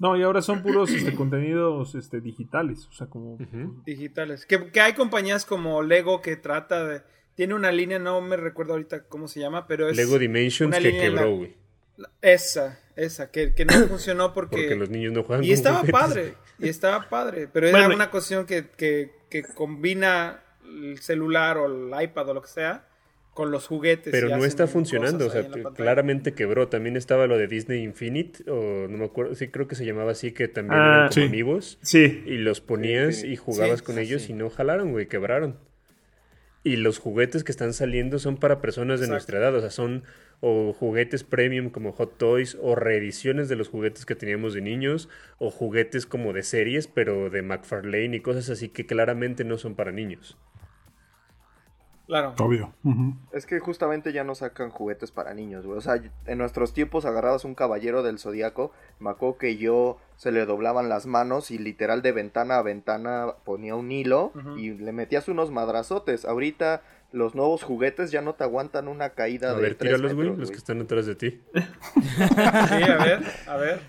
No, y ahora son puros este, contenidos este, digitales. O sea, como. digitales. Que, que hay compañías como Lego que trata de... Tiene una línea, no me recuerdo ahorita cómo se llama, pero es... Lego Dimensions que quebró, güey. Esa, esa, que, que no funcionó porque... Porque los niños no juegan Y con estaba juguetes. padre, y estaba padre, pero era Bueno, una cuestión que, que, que combina el celular o el iPad o lo que sea con los juguetes. Pero y no está funcionando, o sea, claramente quebró. También estaba lo de Disney Infinite, o no me acuerdo, sí creo que se llamaba así, que también Ah, eran como sí. amigos. Sí. Y los ponías Sí, y jugabas sí, con sí, ellos sí. y no jalaron, güey, quebraron. Y los juguetes que están saliendo son para personas de Exacto. nuestra edad, o sea, son o juguetes premium como Hot Toys, o reediciones de los juguetes que teníamos de niños, o juguetes como de series, pero de McFarlane y cosas así que claramente no son para niños. Claro. Obvio. Es que justamente ya no sacan juguetes para niños, güey. O sea, en nuestros tiempos agarrabas un caballero del zodiaco. Me acuerdo que yo se le doblaban las manos y literal de ventana a ventana ponía un hilo y le metías unos madrazotes. Ahorita los nuevos juguetes ya no te aguantan una caída A de ver, tres tíralos, güey, los que están atrás de ti. Sí, a ver, a ver.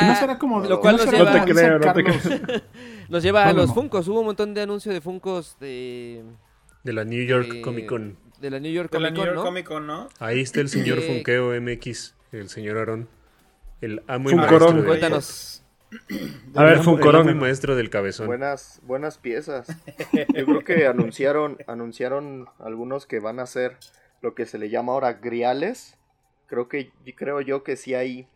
¿Y no será como lo cual no nos lleva- No te creo, no te? Nos lleva a los no. Funkos. Hubo un montón de anuncios de Funkos de, De la New York eh, Comic Con. de la New York De la Comic New Con, York ¿no? Comic Con, ¿no? Ahí está el señor Eh, Funkeo MX, el señor Aarón. El amo y Funcorón. maestro. del- Cuéntanos. A ver, el amo- el amo y corón. maestro del cabezón. Buenas, buenas piezas. Yo creo que anunciaron, anunciaron algunos que van a ser lo que se le llama ahora griales. Creo que, creo yo que sí hay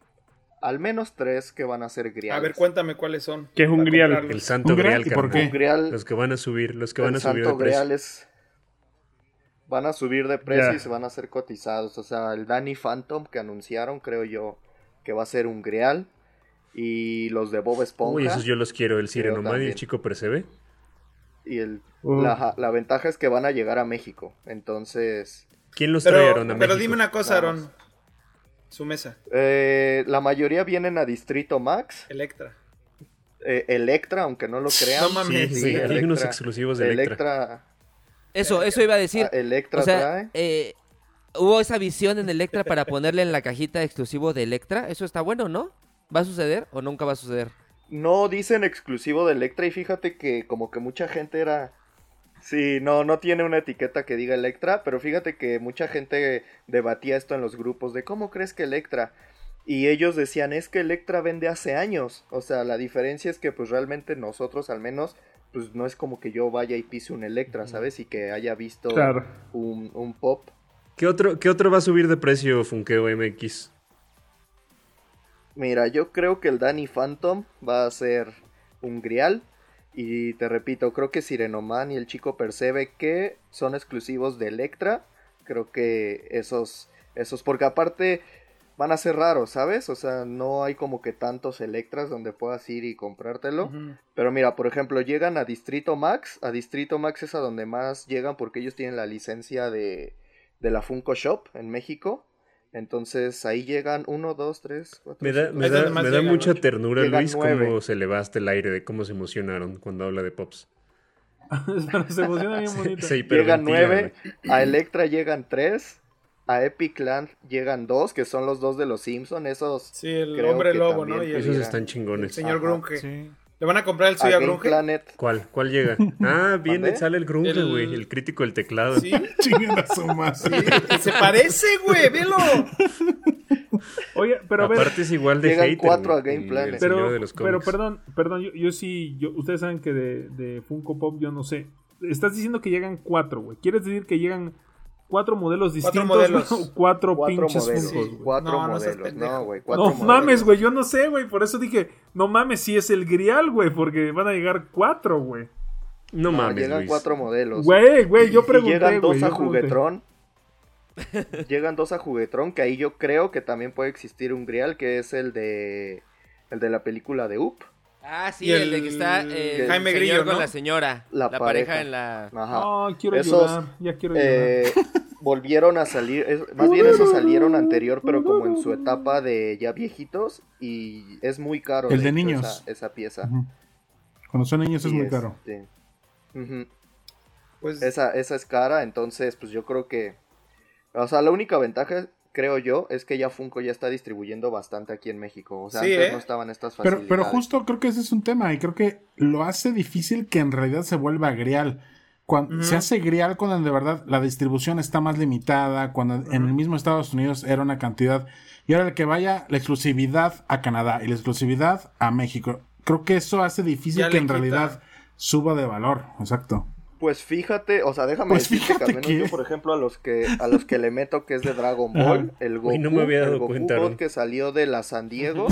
al menos tres que van a ser griales. A ver, cuéntame cuáles son. ¿Qué es un grial? comprarlos. El santo ¿Un grial? grial, ¿Y por. Un grial, Los que van a subir, los que van el a subir de santo precio. grial es van a subir de precio y se van a ser cotizados. O sea, el Danny Phantom que anunciaron, creo yo que va a ser un grial. Y los de Bob Esponja. Uy, esos yo los quiero, el Creo Sirenomán y el. Chico Percebe. Y el, Uh. la, la ventaja es que van a llegar a México. Entonces, ¿Quién los trae, Pero, Aarón, a pero México? dime una cosa, Vamos. Aaron. Su mesa, eh, la mayoría vienen a Distrito Max. Electra. eh, Electra, aunque no lo crean. No mames. Sí, sí, hay unos exclusivos de Electra. Electra. Eso, eso iba a decir. ah, Electra O sea, trae. eh, hubo esa visión en Electra para ponerle en la cajita exclusivo de Electra. Eso está bueno, ¿no? ¿Va a suceder o nunca va a suceder? No dicen exclusivo de Electra y fíjate que como que mucha gente era... Sí, no, no tiene una etiqueta que diga Electra, pero fíjate que mucha gente debatía esto en los grupos de cómo crees que Electra... Y ellos decían, es que Electra vende hace años. O sea, la diferencia es que pues realmente nosotros al menos, pues no es como que yo vaya y pise un Electra, ¿sabes? Y que haya visto Claro. un, un pop. ¿Qué otro, ¿Qué otro va a subir de precio, Funkeo MX? Mira, yo creo que el Danny Phantom va a ser un grial. Y te repito, creo que Sirenoman y el chico Percebe que son exclusivos de Electra. Creo que esos, esos, porque aparte van a ser raros, ¿sabes? O sea, no hay como que tantos Electras donde puedas ir y comprártelo. Pero mira, por ejemplo, llegan a Distrito Max. A Distrito Max es a donde más llegan porque ellos tienen la licencia de, de la Funko Shop en México. Entonces ahí llegan uno, dos, tres, cuatro. Me da, cinco, me da, me mucha ternura, Llegan Luis, nueve. cómo se le va hasta el aire de cómo se emocionaron cuando habla de Pops. Se emociona bien bonito. Se Llegan nueve, a Electra llegan tres, a Epic Land llegan dos, que son los dos de los Simpson, esos Sí, el Creo hombre que lobo, ¿no? Y el, Esos están el chingones. señor Ajá. Grunge. Sí. ¿Le van a comprar el suyo a Game Grunge? Planet. ¿Cuál? ¿Cuál llega? Ah, viene, sale el grunge, El- güey, el crítico del teclado. Sí, Chinguen a su madre. se parece, güey, velo. Oye, pero a ver, Aparte es igual de Llegan hater, cuatro a Game el- Planet. el señor pero, de los pero perdón, perdón, yo, yo sí, yo, ustedes saben que de, de Funko Pop yo no sé. Estás diciendo que llegan cuatro, güey. ¿Quieres decir que llegan cuatro modelos Cuatro distintos? modelos. o cuatro, Cuatro pinches modelos. Funkos, Sí. güey. Cuatro No, no modelos. No, güey. Cuatro No modelos. mames, güey, yo no sé, güey. Por eso dije, no mames, si es el grial, güey, porque van a llegar cuatro, güey. No, No, mames, llegan Luis. cuatro modelos. Güey, güey, yo Y pregunté, llegan dos güey. a. Juguetrón. llegan dos a Juguetrón, que ahí yo creo que también puede existir un grial, que es el de el de la película de Up. Ah, sí, el, el- de que está eh, el Jaime Grillo, con ¿no? la señora. La La, pareja. pareja. en la... Ajá. No, quiero Esos, llorar, ya quiero llorar. Eh, volvieron a salir, es- más bien esos salieron anterior, pero como en su etapa de ya viejitos y es muy caro. El de niños. Esa, esa pieza. Cuando son niños es Y muy caro. este, ujú. Pues Esa, esa es cara, entonces pues yo creo que... O sea, la única ventaja, creo yo, es que ya Funko ya está distribuyendo bastante aquí en México. O sea, Sí, antes ¿eh? no estaban estas Pero, facilidades. pero justo creo que ese es un tema y creo que lo hace difícil que en realidad se vuelva grial. Cuando. Se hace grial cuando de verdad la distribución está más limitada, cuando en el mismo Estados Unidos era una cantidad. Y ahora el que vaya la exclusividad a Canadá y la exclusividad a México. Creo que eso hace difícil Ya que en quita. realidad suba de valor. Exacto. Pues fíjate, o sea, déjame Pues decirte que fíjate al menos que- yo, por ejemplo, a los que a los que le meto que es de Dragon Ajá. Ball, el Goku, Uy, no me había dado el Goku cuenta, God que salió de la San Diego,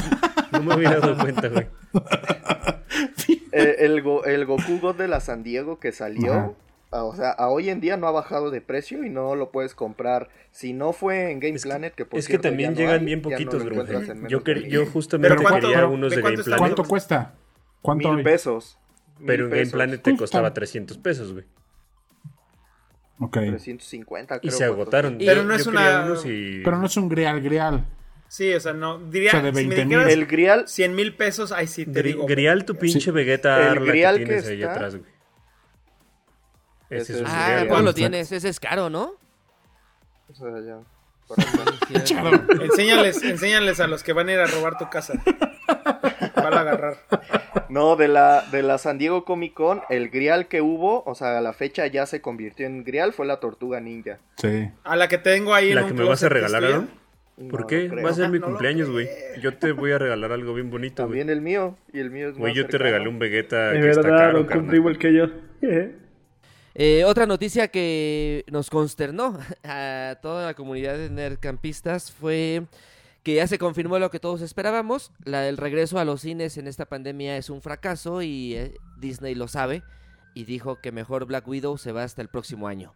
No me había dado cuenta, güey. eh, el, Go- el Goku God de la San Diego que salió, Ajá. a- o sea, a hoy en día no ha bajado de precio y no lo puedes comprar. Si no fue en Game Es Planet, que por Es que también no llegan hay, bien no poquitos, lo bro. Yo, yo justamente Pero ¿cuánto- quería unos de de Game Planet, ¿Cuánto cuesta? ¿Cuánto Mil hoy? pesos. Pero en Game. Planet te costaba 300 pesos, güey. Ok. 350, Y creo. se costó. agotaron. Pero Yo- no es una- y- Pero no es un grial grial. sí, o sea, no diría O sea, de si me 20,000. dijeras El Grial, 100 mil pesos, ahí sí te Gri- digo. Grial, tu pinche Vegeta El Grial que que tienes ahí está- atrás, güey. Ese es es Ah, Grial. ¿cuándo lo tienes? Ese es caro, ¿no? o sea, ya. Enséñales, enséñales a los que van a ir a robar tu casa. Van a agarrar. No, de la, de la San Diego Comic Con, el Grial que hubo, o sea, a la fecha ya se convirtió en Grial, fue la Tortuga Ninja. Sí. A la que tengo ahí en ¿La un que me vas a regalar. Aaron? ¿Por No qué? Va a ser mi No cumpleaños, güey. Yo te voy a regalar algo bien bonito, güey. También el mío, y el mío es Güey, yo te regalé un Vegeta Es que está verdad, caro, lo cumplí igual que yo. Eh, otra noticia que nos consternó a toda la comunidad de nerdcampistas fue que ya se confirmó lo que todos esperábamos. La del regreso a los cines en esta pandemia es un fracaso y eh, Disney lo sabe y dijo que mejor Black Widow se va hasta el próximo año.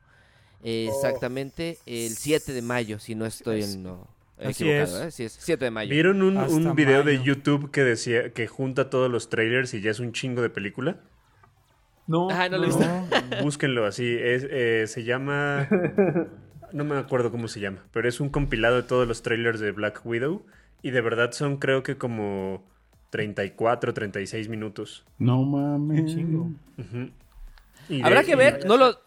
Eh, Exactamente el 7 de mayo, si no estoy en no, Así equivocado. es. ¿eh? Sí, es 7 de mayo. ¿Vieron un, un video de. YouTube que decía que junta todos los trailers y ya es un chingo de película? No, Ah, no lo he visto. Búsquenlo así. Es, eh, se llama. No me acuerdo cómo se llama, pero es un compilado de todos los trailers de Black Widow. Y de verdad son, creo que como 34, 36 minutos. No mames. Chingo. Y Habrá de- que y- ver, no lo...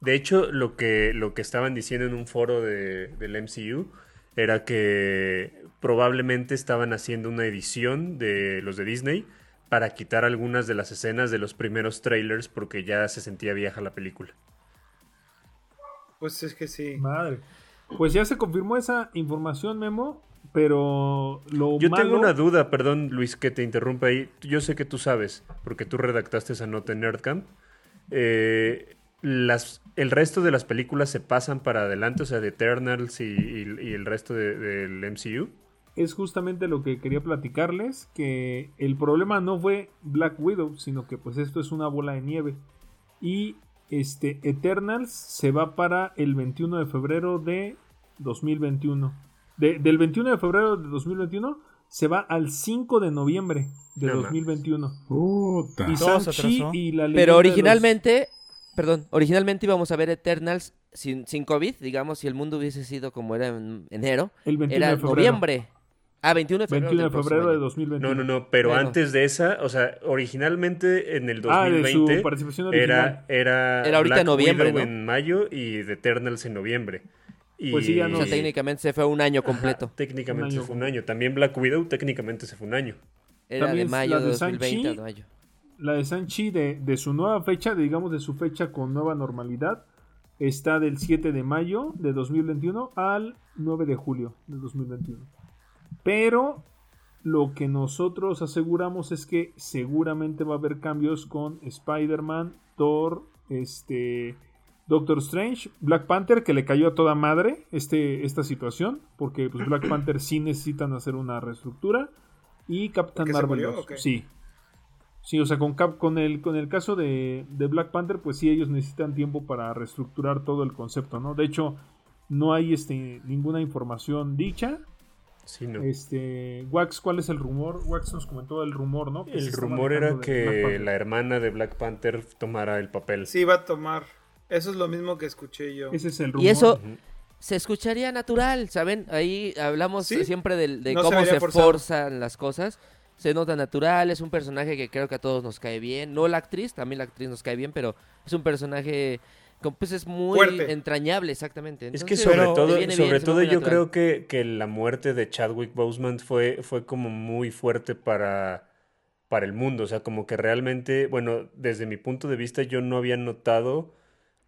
De hecho, lo que, lo que estaban diciendo en un foro de- del MCU era que probablemente estaban haciendo una edición de los de Disney para quitar algunas de las escenas de los primeros trailers porque ya se sentía vieja la película. Pues es que sí. Madre. Pues ya se confirmó esa información, Memo, pero lo Yo malo... tengo una duda, perdón Luis que te interrumpa ahí. Yo sé que tú sabes, porque tú redactaste esa nota en Nerdcamp. Eh, las, el resto de las películas se pasan para adelante, o sea, de Eternals y, y- y el resto de- del MCU. es justamente lo que quería platicarles, que el problema no fue Black Widow, sino que pues esto es una bola de nieve. Y este Eternals se va para el 21 de febrero de 2021. De- del 21 de febrero de 2021 se va al 5 de noviembre de No 2021. Puta. Y y la Pero originalmente, perdón, originalmente íbamos a ver Eternals sin, sin COVID, digamos, si el mundo hubiese sido como era en enero. los- el 21 Era de febrero. noviembre. Ah, 21 de febrero. 21 de febrero de año. 2021. No, no, no, pero Bueno. antes de esa, o sea, originalmente en el Ah, de 2020 su participación original. era, era, Era ahorita en noviembre, Widow ¿no? en mayo y The Eternals en noviembre. Y, Pues sí, ya no O sea, técnicamente se fue un año Ajá, completo. técnicamente Un se año fue un año. También Black Widow técnicamente se fue un año. Era de También mayo la de de 2020 a mayo. La de Sanchi de, de su nueva fecha, digamos de su fecha con nueva normalidad, está del 7 de mayo de 2021 al 9 de julio de 2021. Pero lo que nosotros aseguramos es que seguramente va a haber cambios con Spider-Man, Thor, este, Doctor Strange, Black Panther, que le cayó a toda madre este, esta situación, porque pues, Black Panther sí necesitan hacer una reestructura, y Captain ¿Que se Marvel murió 2. o qué? Sí. Sí, o sea, con, Cap- con, el, con el caso de, de Black Panther, pues sí, ellos necesitan tiempo para reestructurar todo el concepto, ¿no? De hecho, no hay este, ninguna información dicha. Sí, no. Este, Wax, ¿cuál es el rumor? Wax nos comentó el rumor, ¿no? Que se El rumor era que la hermana de Black Panther tomara el papel. Sí, va a tomar. Eso es lo mismo que escuché yo. Ese es el rumor. Y eso se escucharía natural, ¿saben? Ahí hablamos Sí. siempre del- de, No se cómo se, forzado. forzan las cosas. Se nota natural, es un personaje que creo que a todos nos cae bien. No la actriz, también la actriz nos cae bien, pero es un personaje pues es muy Fuerte. entrañable, exactamente. Es que sobre Pero- todo, bien, sobre todo yo natural. creo que, que la muerte de Chadwick Boseman fue, fue como muy fuerte para, para el mundo. O sea, como que realmente, bueno, desde mi punto de vista yo no había notado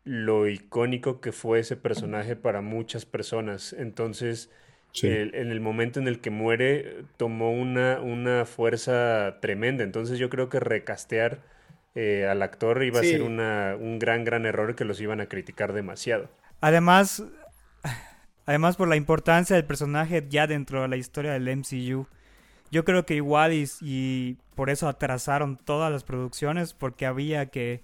lo icónico que fue ese personaje para muchas personas. Entonces, Sí. el- en el momento en el que muere, tomó una, una fuerza tremenda. Entonces yo creo que recastear eh, al actor iba Sí. a ser una, un gran, gran error que los iban a criticar demasiado. Además, además por la importancia del personaje ya dentro de la historia del MCU. Yo creo que igual y, y por eso atrasaron todas las producciones porque había que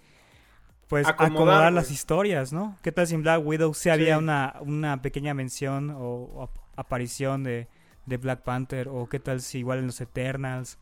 pues Acomodar, acomodar, las historias, ¿no? ¿Qué tal si en Black Widow sí había Sí. una, una pequeña mención o, o ap- aparición de, de Black Panther? ¿O qué tal si igual en los Eternals?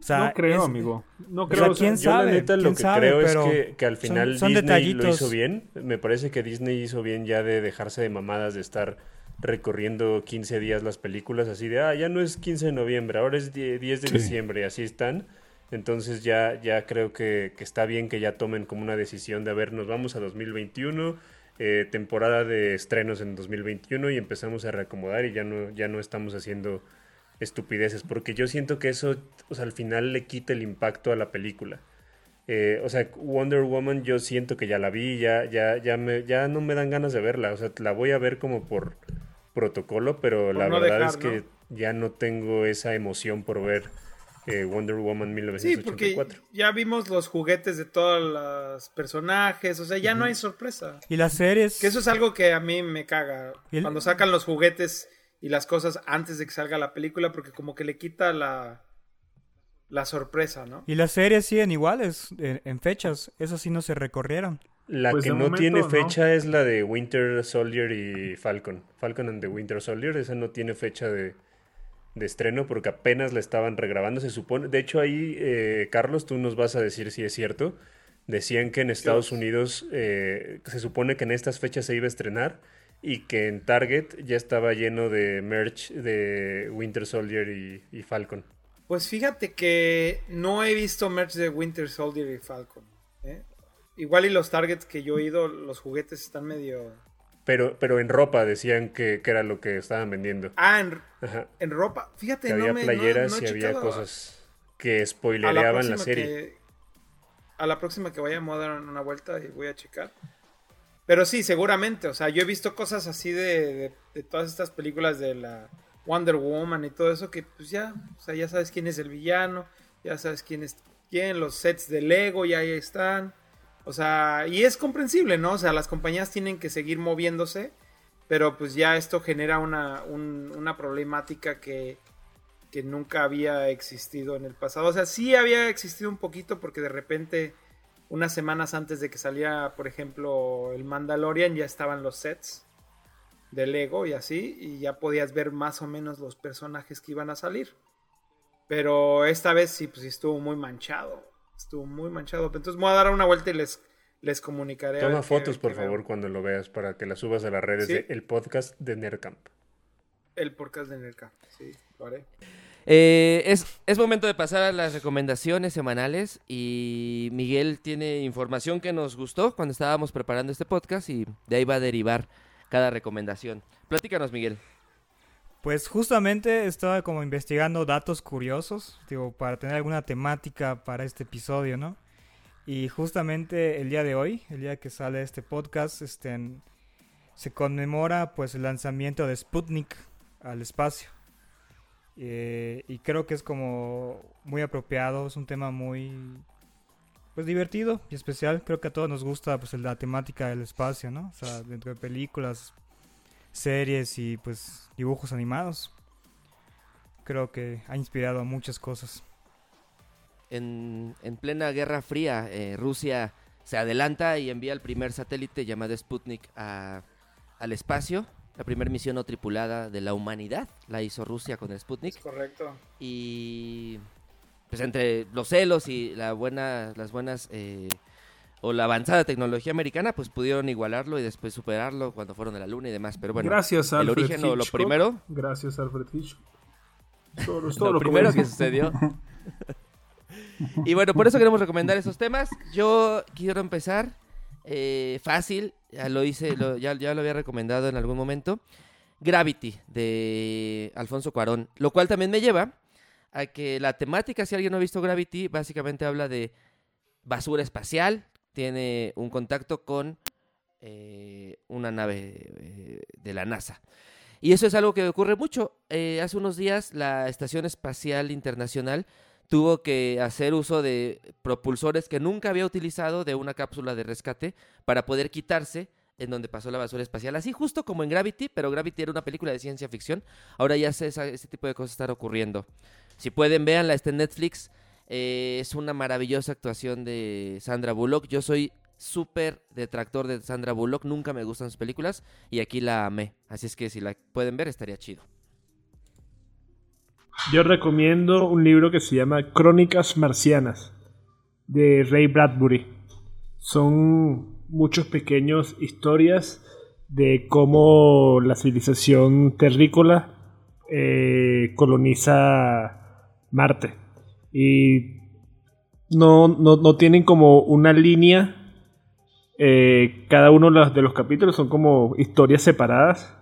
O sea, no creo, es- amigo. No O creo. o sea, ¿quién Yo la sabe? neta lo ¿Quién que sabe? creo es que, que al final son Disney lo hizo bien. Me parece que Disney hizo bien ya de dejarse de mamadas de estar recorriendo 15 días las películas así de, ah, ya no es 15 de noviembre, ahora es die- 10 de Sí. diciembre y así están. Entonces ya, ya creo que, que está bien que ya tomen como una decisión de, a ver, nos vamos a 2021, eh, temporada de estrenos en 2021 y empezamos a reacomodar y ya no, ya no estamos haciendo estupideces, porque yo siento que eso, o sea, al final le quita el impacto a la película. Eh, o sea, Wonder Woman yo siento que ya la vi, ya, ya, ya, me, ya no me dan ganas de verla, o sea, la voy a ver como por protocolo, pero Por la no verdad dejar, es que ya no tengo esa emoción por ver eh, Wonder Woman Sí, porque 1984. ya vimos los juguetes de todos los personajes, o sea, ya no hay sorpresa. Y las series... Que eso es algo que a mí me caga. ¿Y el- Cuando sacan los juguetes y las cosas antes de que salga la película, porque como que le quita la, la sorpresa, ¿no? Y las series siguen iguales en, en fechas. Esas sí no se recorrieron. La Pues que no momento, tiene no. fecha es la de Winter Soldier y Falcon. Falcon and the Winter Soldier, esa no tiene fecha de, de estreno porque apenas la estaban regrabando, se supone. De hecho, ahí, eh, Carlos, tú nos vas a decir si es cierto. Decían que en Estados Unidos eh, se supone que en estas fechas se iba a estrenar y que en Target ya estaba lleno de merch de Winter Soldier y, y Falcon. Pues fíjate que no he visto merch de Winter Soldier y Falcon. ¿eh? Igual y los targets que yo he ido, los juguetes están medio... Pero, pero en ropa decían que, que era lo que estaban vendiendo. Ah, en, ropa. Fíjate, que no había me, playeras no y había cosas que la spoilereaban la, serie. que- a la próxima que vaya me voy a dar una vuelta y voy a checar. Pero sí, seguramente. O sea, yo he visto cosas así de, de- todas estas películas de la Wonder Woman y todo eso que pues ya, o sea, ya sabes quién es el villano, ya sabes quién es quién, los sets de Lego ya ahí están. O sea, y es comprensible, ¿no? O sea, las compañías tienen que seguir moviéndose, pero pues ya esto genera una, un- una problemática que, que nunca había existido en el pasado. O sea, sí había existido un poquito porque de repente, unas semanas antes de que saliera, por ejemplo, el Mandalorian, ya estaban los sets de Lego y así, y ya podías ver más o menos los personajes que iban a salir. Pero esta vez sí, pues sí estuvo muy manchado. Estuvo muy manchado. Entonces me voy a dar una vuelta y les, les comunicaré. Toma fotos, por veo. favor, cuando lo veas para que las subas a las redes Sí. de el podcast de Nerdcamp. El podcast de Nerca. Sí, lo haré. Eh, es, momento de pasar a las recomendaciones semanales y Miguel tiene información que nos gustó cuando estábamos preparando este podcast y de ahí va a derivar cada recomendación. Platícanos, Miguel. Pues justamente estaba como investigando datos curiosos, digo, para tener alguna temática para este episodio, ¿no? Y justamente el día de hoy, el día que sale este podcast, este, se conmemora pues el lanzamiento de Sputnik al espacio. Eh, y creo que es como muy apropiado, es un tema muy pues divertido y especial. Creo que a todos nos gusta pues la temática del espacio, ¿no? O sea, dentro de películas, series y pues dibujos animados. Creo que ha inspirado a muchas cosas. En, en plena Guerra Fría, eh, Rusia se adelanta y envía el primer satélite llamado Sputnik al espacio. La primera misión no tripulada de la humanidad la hizo Rusia con el Sputnik. Es correcto. y pues entre los celos y la buena, las buenas eh, o la avanzada tecnología americana, pues pudieron igualarlo y después superarlo cuando fueron a la luna y demás. Pero bueno, Gracias, el Alfred origen o lo primero, Gracias, Alfred Hitchcock. Todo, lo primero que sucedió. y bueno, por eso queremos recomendar esos temas. Yo quiero empezar eh, fácil, ya lo hice, ya, ya lo había recomendado en algún momento. Gravity de Alfonso Cuarón, lo cual también me lleva a que la temática, si alguien no ha visto Gravity, básicamente habla de basura espacial, tiene un contacto con eh, una nave eh, de la NASA. Y eso es algo que ocurre mucho. Eh, hace unos días la Estación Espacial Internacional tuvo que hacer uso de propulsores que nunca había utilizado de una cápsula de rescate para poder quitarse en donde pasó la basura espacial. Así justo como en Gravity, pero Gravity era una película de ciencia ficción. Ahora ya sé, ese tipo de cosas están ocurriendo. Si pueden, véanla, está en Netflix. Eh, es una maravillosa actuación de Sandra Bullock. Yo soy súper detractor de Sandra Bullock. Nunca me gustan sus películas y aquí la amé. Así es que si la pueden ver, estaría chido. Yo recomiendo un libro que se llama Crónicas Marcianas de Ray Bradbury. Son muchos pequeños historias de cómo la civilización terrícola eh, coloniza Marte. Y no, no, no tienen como una línea. eh, cada uno de los- capítulos son como historias separadas.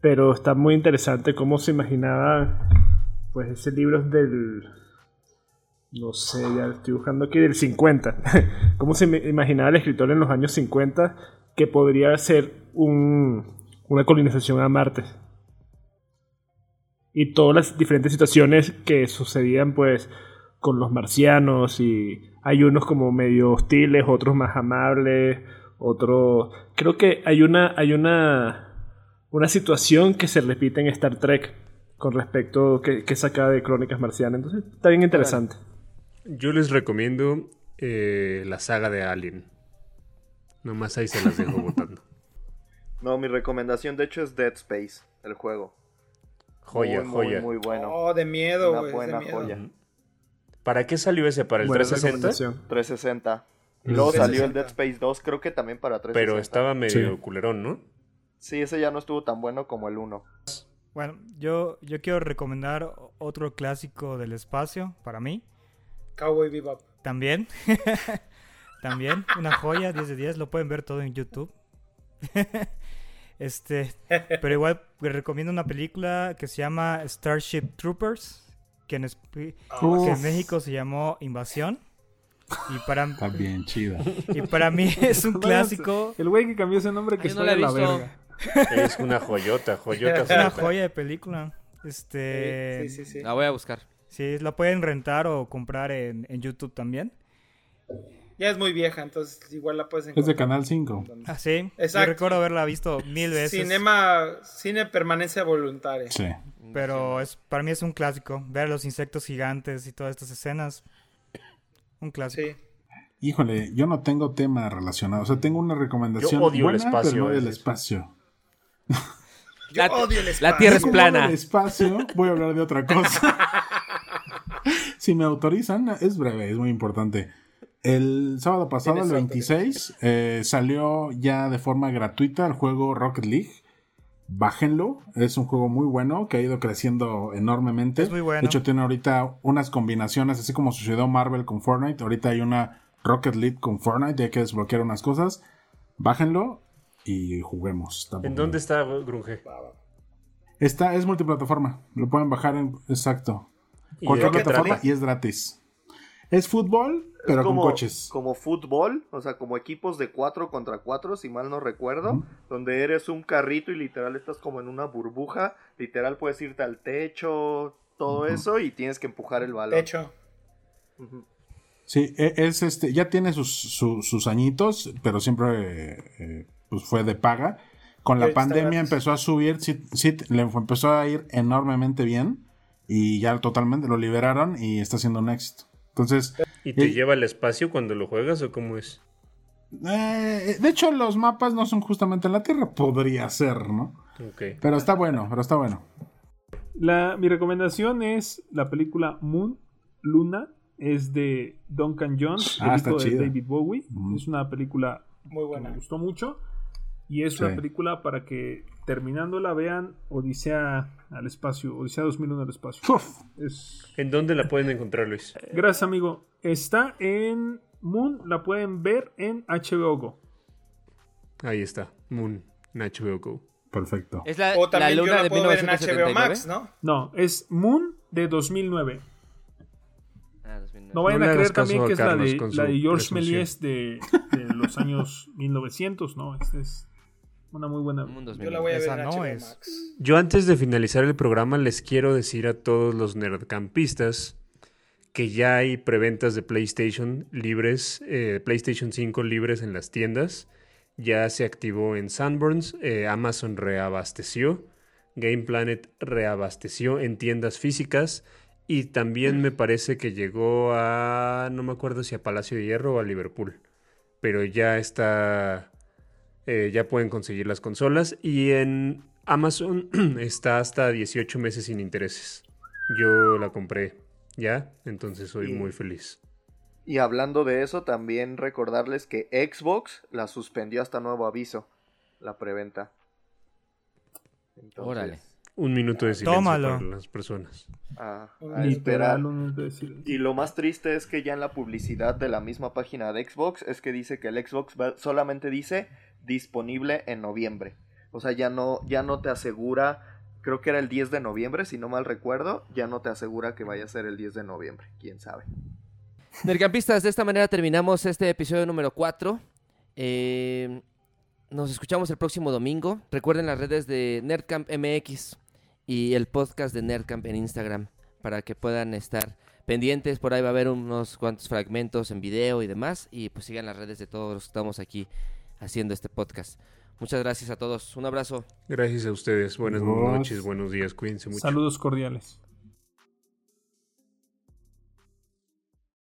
Pero está muy interesante cómo se imaginaba pues ese libro es del. No sé, ya estoy buscando aquí, del 50. ¿Cómo se imaginaba el escritor en los años 50 que podría ser un, una colonización a Marte? Y todas las diferentes situaciones que sucedían, pues, con los marcianos. Y hay unos como medio hostiles, otros más amables, otros. Creo que hay una. Hay una. Una situación que se repite en Star Trek con respecto que, que saca de Crónicas Marcianas. Entonces, está bien interesante. Yo les recomiendo eh, la saga de Alien. Nomás ahí se las dejo votando. No, mi recomendación de hecho es Dead Space, el juego. Joya, muy, joya. Muy, muy bueno. Oh, de miedo, Una de buena miedo. joya. ¿Para qué salió ese? ¿Para el Buena 360? recomendación. 360. Y Mm. luego salió 360. el Dead Space 2, creo que también para 360. Pero estaba medio Sí. culerón, ¿no? Sí, ese ya no estuvo tan bueno como el 1. Bueno, yo, yo quiero recomendar otro clásico del espacio para mí. Cowboy Bebop. También. También, una joya, 10 de 10. Lo pueden ver todo en YouTube. este, pero igual les recomiendo una película que se llama Starship Troopers, que en, que en México se llamó Invasión. Y para, Está bien chida. y para mí es un clásico, El güey que cambió ese nombre que Ay, no está la de la verga. Es una joyota, joyota. es una joya de película. Este, Sí, sí, sí. La voy a buscar. sí, la pueden rentar o comprar en, en YouTube también. Ya es muy vieja, entonces igual la puedes Es de encontrar. Canal 5. Ah, sí. Exacto. Yo recuerdo haberla visto mil veces. Cinema, cine permanencia voluntaria. Sí. Pero es, para mí es un clásico. Ver los insectos gigantes y todas estas escenas. Un clásico. Sí. Híjole, yo no tengo tema relacionado. O sea, tengo una recomendación Yo odio el buena, espacio, pero no eso. espacio. Yo La- odio el La. Tierra es plana. del espacio, voy a hablar de otra cosa. si me autorizan, es breve, es muy importante. El sábado pasado, el Tienes 26, eh, salió ya de forma gratuita el juego Rocket League. Bájenlo, es un juego muy bueno que ha ido creciendo enormemente. Es muy bueno. De hecho, tiene ahorita unas combinaciones, así como sucedió Marvel con Fortnite. Ahorita hay una Rocket League con Fortnite, y hay que desbloquear unas cosas. Bájenlo y juguemos. Está ¿En dónde está Grunge? Está, es multiplataforma. Lo pueden bajar en. Exacto. ¿Y Cualquier plataforma y es gratis. Es fútbol, pero como, con coches. Como fútbol, o sea, como equipos de 4 contra 4, si mal no recuerdo, donde eres un carrito y literal estás como en una burbuja, literal puedes irte al techo, todo eso, y tienes que empujar el balón. Ujú. Sí, e- es este. Ya tiene sus, su- sus añitos, pero siempre eh, eh, pues fue de paga. Con la pandemia empezó a subir, sí, sí, le empezó a ir enormemente bien. Y ya totalmente lo liberaron y está siendo un éxito. Entonces, ¿Y te Eh, lleva al espacio cuando lo juegas o cómo es? eh, de hecho, los mapas no son justamente en la Tierra. Podría ser, ¿no? Pero está bueno, pero está bueno. La, mi recomendación es la película Moon, Luna, es de Duncan Jones, Ah, el está hijo de. David Bowie. Es una película Muy que buena. me gustó mucho. Y es Sí. una película para que terminándola vean Odisea al espacio, Odisea 2001 al espacio. Uf. Es... ¿En dónde la pueden encontrar, Luis? Gracias, amigo. Está en Moon, la pueden ver en HBO Go. Ahí está, Moon, en HBO Go. Perfecto. Es la, O la también yo luna la de puedo ver en HBO 1979. Max, ¿no? No, es Moon de 2009. Ah, 2009. No vayan No a creer también que es la de, la de presunción. Méliès de, de los años 1900, ¿no? Esta es una muy buena. Yo 2009. la voy a ver Esa en no HBO es. Max. Yo antes de finalizar el programa les quiero decir a todos los nerdcampistas que ya hay preventas de PlayStation libres, eh, PlayStation 5 libres en las tiendas. Ya se activó en Sanborns, eh, Amazon reabasteció, Game Planet reabasteció en tiendas físicas y también me parece que llegó a, no me acuerdo si a Palacio de Hierro o a Liverpool, pero ya está, eh, ya pueden conseguir las consolas y en Amazon está hasta 18 meses sin intereses. Yo la compré ya, entonces soy Sí. muy feliz. Y hablando de eso, también recordarles que Xbox la suspendió hasta nuevo aviso, la preventa. Entonces, Órale. Un minuto de silencio Tómalo. para las personas. A, Un a esperar. Y lo más triste es que ya en la publicidad de la misma página de Xbox es que dice que el Xbox solamente dice disponible en noviembre. O sea, ya no, ya no te asegura, creo que era el 10 de noviembre, si no mal recuerdo, ya no te asegura que vaya a ser el 10 de noviembre, quién sabe. Nerdcampistas, de esta manera terminamos este episodio número 4. Eh, nos escuchamos el próximo domingo. Recuerden las redes de Nerdcamp MX y el podcast de Nerdcamp en Instagram para que puedan estar pendientes. Por ahí va a haber unos cuantos fragmentos en video y demás. Y pues sigan las redes de todos los que estamos aquí haciendo este podcast. Muchas gracias a todos. Un abrazo. Gracias a ustedes. Buenas noches, buenos días, cuídense mucho. Saludos cordiales.